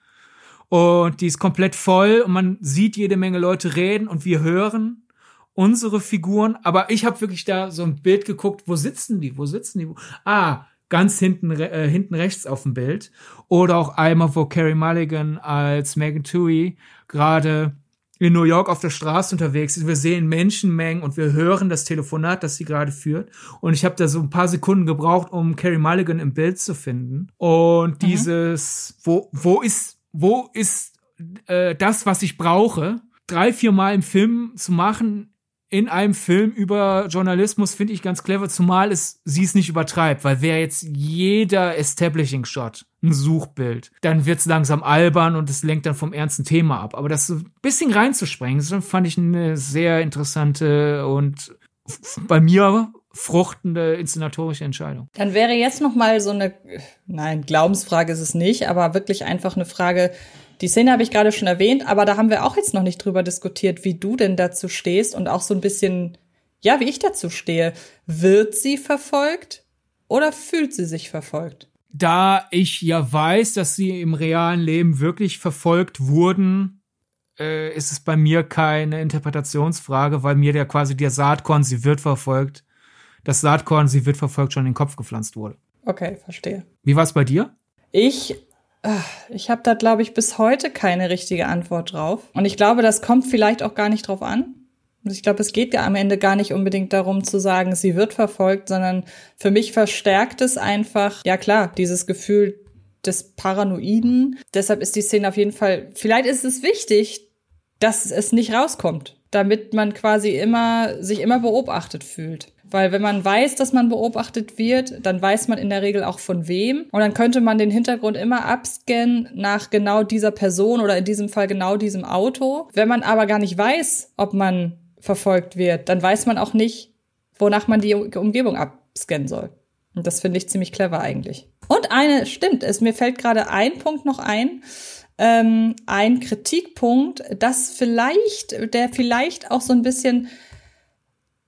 Und die ist komplett voll und man sieht jede Menge Leute reden und wir hören unsere Figuren. Aber ich habe wirklich da so ein Bild geguckt, wo sitzen die? Wo sitzen die? Ah, ganz hinten, äh, hinten rechts auf dem Bild. Oder auch einmal, wo Carrie Mulligan als Megan Tui gerade in New York auf der Straße unterwegs ist. Wir sehen Menschenmengen und wir hören das Telefonat, das sie gerade führt. Und ich habe da so ein paar Sekunden gebraucht, um Carrie Mulligan im Bild zu finden. Und mhm. dieses, wo, wo ist, wo ist äh, das, was ich brauche? Drei, vier Mal im Film zu machen, in einem Film über Journalismus finde ich ganz clever, zumal es sie es nicht übertreibt, weil wäre jetzt jeder Establishing Shot ein Suchbild, dann wird's langsam albern und es lenkt dann vom ernsten Thema ab. Aber das so ein bisschen reinzusprengen, das fand ich eine sehr interessante und bei mir fruchtende inszenatorische Entscheidung. Dann wäre jetzt noch mal so eine, nein, Glaubensfrage ist es nicht, aber wirklich einfach eine Frage, die Szene habe ich gerade schon erwähnt, aber da haben wir auch jetzt noch nicht drüber diskutiert, wie du denn dazu stehst und auch so ein bisschen, ja, wie ich dazu stehe. Wird sie verfolgt oder fühlt sie sich verfolgt? Da ich ja weiß, dass sie im realen Leben wirklich verfolgt wurden, äh, ist es bei mir keine Interpretationsfrage, weil mir der quasi der Saatkorn, sie wird verfolgt, das Saatkorn, sie wird verfolgt, schon in den Kopf gepflanzt wurde. Okay, verstehe. Wie war es bei dir? Ich ich habe da, glaube ich, bis heute keine richtige Antwort drauf. Und ich glaube, das kommt vielleicht auch gar nicht drauf an. Ich glaube, es geht ja am Ende gar nicht unbedingt darum zu sagen, sie wird verfolgt, sondern für mich verstärkt es einfach, ja klar, dieses Gefühl des Paranoiden. Deshalb ist die Szene auf jeden Fall, vielleicht ist es wichtig, dass es nicht rauskommt, damit man quasi immer, sich immer beobachtet fühlt. Weil wenn man weiß, dass man beobachtet wird, dann weiß man in der Regel auch von wem. Und dann könnte man den Hintergrund immer abscannen nach genau dieser Person oder in diesem Fall genau diesem Auto. Wenn man aber gar nicht weiß, ob man verfolgt wird, dann weiß man auch nicht, wonach man die Umgebung abscannen soll. Und das finde ich ziemlich clever eigentlich. Und eine, stimmt, es mir fällt gerade ein Punkt noch ein. Ähm, ein Kritikpunkt, das vielleicht, der vielleicht auch so ein bisschen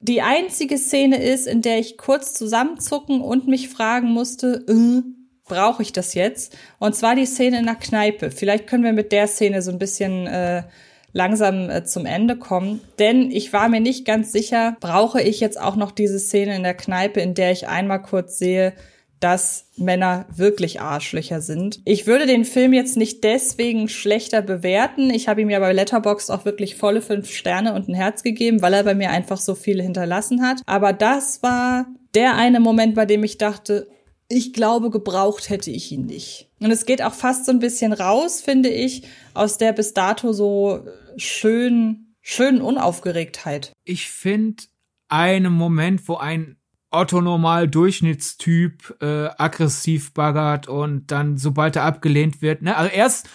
die einzige Szene ist, in der ich kurz zusammenzucken und mich fragen musste, äh, brauche ich das jetzt? Und zwar die Szene in der Kneipe. Vielleicht können wir mit der Szene so ein bisschen äh, langsam äh, zum Ende kommen. Denn ich war mir nicht ganz sicher, brauche ich jetzt auch noch diese Szene in der Kneipe, in der ich einmal kurz sehe, dass Männer wirklich Arschlöcher sind. Ich würde den Film jetzt nicht deswegen schlechter bewerten. Ich habe ihm ja bei Letterboxd auch wirklich volle fünf Sterne und ein Herz gegeben, weil er bei mir einfach so viele hinterlassen hat. Aber das war der eine Moment, bei dem ich dachte, ich glaube, gebraucht hätte ich ihn nicht. Und es geht auch fast so ein bisschen raus, finde ich, aus der bis dato so schön, schönen Unaufgeregtheit. Ich finde einen Moment, wo ein Otto normal Durchschnittstyp äh, aggressiv baggert und dann sobald er abgelehnt wird, ne, also erst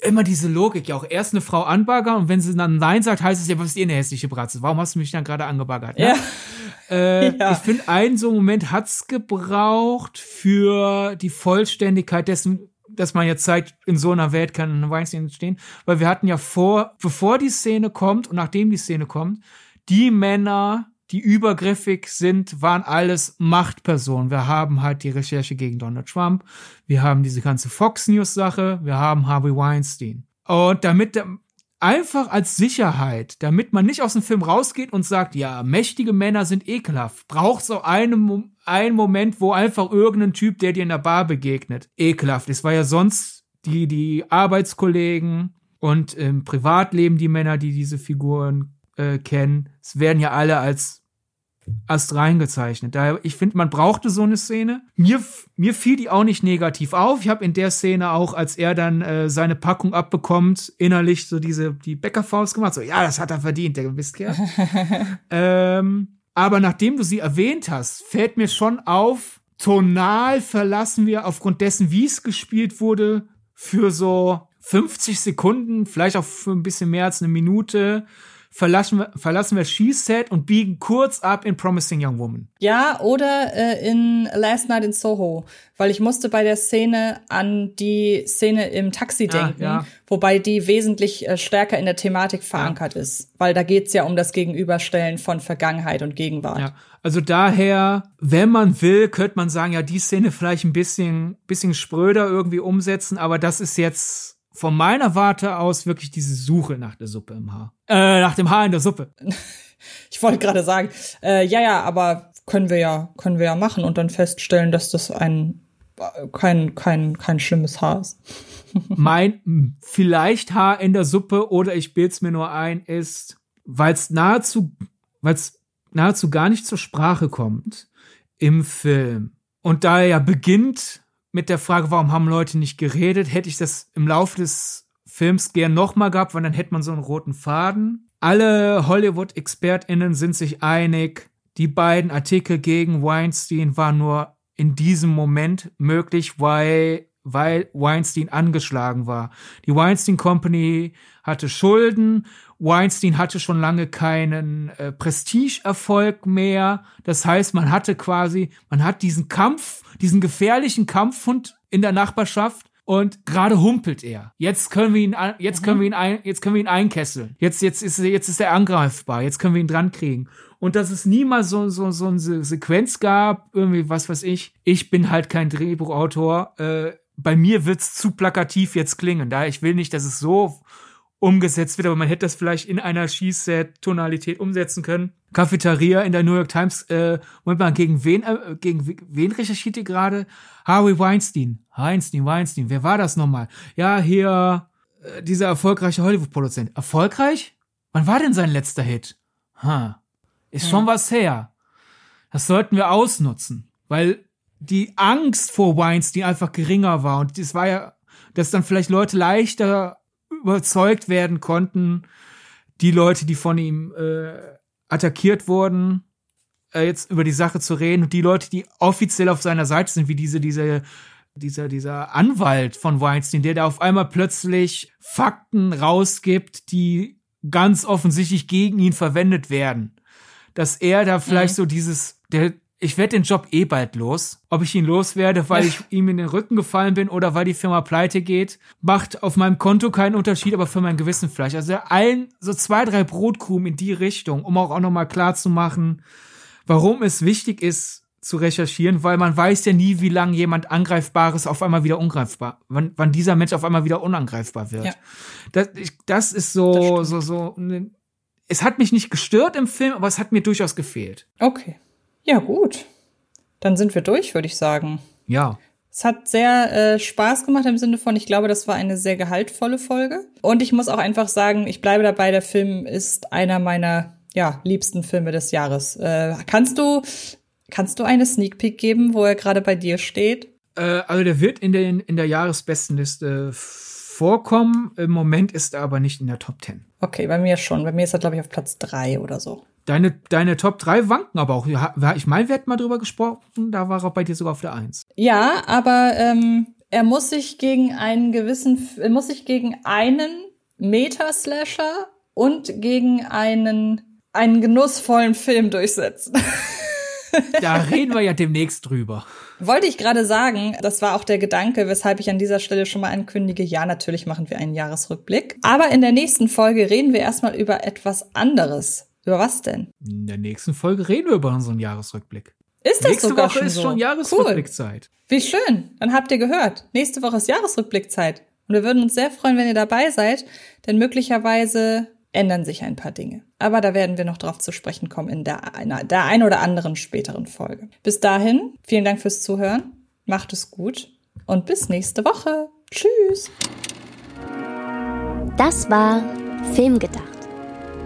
immer diese Logik, ja auch erst eine Frau anbaggern und wenn sie dann Nein sagt, heißt es ja, was ist ihr eine hässliche Bratze? Warum hast du mich dann gerade angebaggert? Ne? Ja. Äh, ja. Ich finde, einen so Moment hat's gebraucht für die Vollständigkeit dessen, dass man jetzt zeigt, in so einer Welt kann ein Weinstein entstehen, weil wir hatten ja vor, bevor die Szene kommt und nachdem die Szene kommt, die Männer, die übergriffig sind, waren alles Machtpersonen. Wir haben halt die Recherche gegen Donald Trump, wir haben diese ganze Fox News Sache, wir haben Harvey Weinstein. Und damit einfach als Sicherheit, damit man nicht aus dem Film rausgeht und sagt, ja, mächtige Männer sind ekelhaft, braucht so einen, einen Moment, wo einfach irgendein Typ, der dir in der Bar begegnet, ekelhaft ist, weil ja sonst die, die Arbeitskollegen und im Privatleben die Männer, die diese Figuren äh, kennen. Es werden ja alle als erst reingezeichnet. Daher, ich finde, man brauchte so eine Szene. Mir, mir fiel die auch nicht negativ auf. Ich habe in der Szene auch, als er dann äh, seine Packung abbekommt, innerlich so diese die Bäckerfaust gemacht. So, ja, das hat er verdient, der Mistkerl. ähm, aber nachdem du sie erwähnt hast, fällt mir schon auf, tonal verlassen wir aufgrund dessen, wie es gespielt wurde, für so 50 Sekunden, vielleicht auch für ein bisschen mehr als eine Minute, verlassen wir, verlassen wir She-Set und biegen kurz ab in Promising Young Woman. Ja, oder äh, in Last Night in Soho, weil ich musste bei der Szene an die Szene im Taxi ah, denken, ja. wobei die wesentlich äh, stärker in der Thematik verankert ja. ist, weil da geht's ja um das Gegenüberstellen von Vergangenheit und Gegenwart. Ja. Also daher, wenn man will, könnte man sagen, ja, die Szene vielleicht ein bisschen, bisschen spröder irgendwie umsetzen, aber das ist jetzt von meiner Warte aus wirklich diese Suche nach der Suppe im Haar. Äh, nach dem Haar in der Suppe. Ich wollte gerade sagen, äh, ja, ja, aber können wir ja, können wir ja machen und dann feststellen, dass das ein kein kein kein schlimmes Haar ist. mein vielleicht Haar in der Suppe oder ich bild's mir nur ein ist, weil es nahezu weil es nahezu gar nicht zur Sprache kommt im Film und da er ja beginnt mit der Frage, warum haben Leute nicht geredet, hätte ich das im Laufe des Films gern nochmal gehabt, weil dann hätte man so einen roten Faden. Alle Hollywood-ExpertInnen sind sich einig, die beiden Artikel gegen Weinstein waren nur in diesem Moment möglich, weil, weil Weinstein angeschlagen war. Die Weinstein Company hatte Schulden. Weinstein hatte schon lange keinen äh, Prestigeerfolg mehr. Das heißt, man hatte quasi, man hat diesen Kampf diesen gefährlichen Kampfhund in der Nachbarschaft und gerade humpelt er. Jetzt können wir ihn, jetzt können wir ihn ein, jetzt können wir ihn einkesseln. Jetzt, jetzt ist, jetzt ist er angreifbar. Jetzt können wir ihn dran kriegen. Und dass es niemals so, so, so eine Sequenz gab, irgendwie, was weiß ich. Ich bin halt kein Drehbuchautor. Äh, bei mir wird's zu plakativ jetzt klingen. Da ich will nicht, dass es so umgesetzt wird, aber man hätte das vielleicht in einer Schießset-Tonalität umsetzen können. Cafeteria in der New York Times, äh, Moment mal, gegen wen, äh, gegen wen recherchiert ihr gerade? Harvey Weinstein. Weinstein, Weinstein, wer war das nochmal? Ja, hier, äh, dieser erfolgreiche Hollywood-Produzent. Erfolgreich? Wann war denn sein letzter Hit? Ha, ist ja. schon was her. Das sollten wir ausnutzen, weil die Angst vor Weinstein einfach geringer war und das war ja, dass dann vielleicht Leute leichter überzeugt werden konnten, die Leute, die von ihm äh, attackiert wurden, äh, jetzt über die Sache zu reden und die Leute, die offiziell auf seiner Seite sind, wie diese, diese, dieser, dieser Anwalt von Weinstein, der da auf einmal plötzlich Fakten rausgibt, die ganz offensichtlich gegen ihn verwendet werden. Dass er da vielleicht mhm. so dieses, der, ich werde den Job eh bald los. Ob ich ihn loswerde, weil ich ihm in den Rücken gefallen bin oder weil die Firma pleite geht, macht auf meinem Konto keinen Unterschied, aber für mein Gewissen vielleicht. Also allen so zwei, drei Brotkrumen in die Richtung, um auch, auch nochmal klar zu machen, warum es wichtig ist, zu recherchieren, weil man weiß ja nie, wie lange jemand Angreifbares auf einmal wieder ungreifbar, wann, wann dieser Mensch auf einmal wieder unangreifbar wird. Ja. Das, ich, das ist so, das so, so, ne, es hat mich nicht gestört im Film, aber es hat mir durchaus gefehlt. Okay. Ja, gut. Dann sind wir durch, würde ich sagen. Ja. Es hat sehr äh, Spaß gemacht im Sinne von, ich glaube, das war eine sehr gehaltvolle Folge. Und ich muss auch einfach sagen, ich bleibe dabei, der Film ist einer meiner ja, liebsten Filme des Jahres. Äh, kannst du kannst du eine Sneak Peek geben, wo er gerade bei dir steht? Äh, also der wird in, den, in der Jahresbestenliste vorkommen. Im Moment ist er aber nicht in der Top 10. Okay, bei mir schon. Bei mir ist er, glaube ich, auf Platz 3 oder so. Deine, deine Top 3 wanken aber auch. Ich meine, wir hätten mal drüber gesprochen, da war er bei dir sogar auf der 1. Ja, aber ähm, er muss sich gegen einen gewissen, er muss sich gegen einen Meta-Slasher und gegen einen, einen genussvollen Film durchsetzen. Da reden wir ja demnächst drüber. Wollte ich gerade sagen, das war auch der Gedanke, weshalb ich an dieser Stelle schon mal ankündige, ja, natürlich machen wir einen Jahresrückblick. Aber in der nächsten Folge reden wir erstmal über etwas anderes. Über was denn? In der nächsten Folge reden wir über unseren Jahresrückblick. Ist das Nächste sogar Woche schon ist so? schon Jahresrückblickzeit. Cool. Wie schön. Dann habt ihr gehört. Nächste Woche ist Jahresrückblickzeit. Und wir würden uns sehr freuen, wenn ihr dabei seid, denn möglicherweise ändern sich ein paar Dinge. Aber da werden wir noch drauf zu sprechen kommen in der, einer, der ein oder anderen späteren Folge. Bis dahin, vielen Dank fürs Zuhören. Macht es gut und bis nächste Woche. Tschüss. Das war Filmgedacht,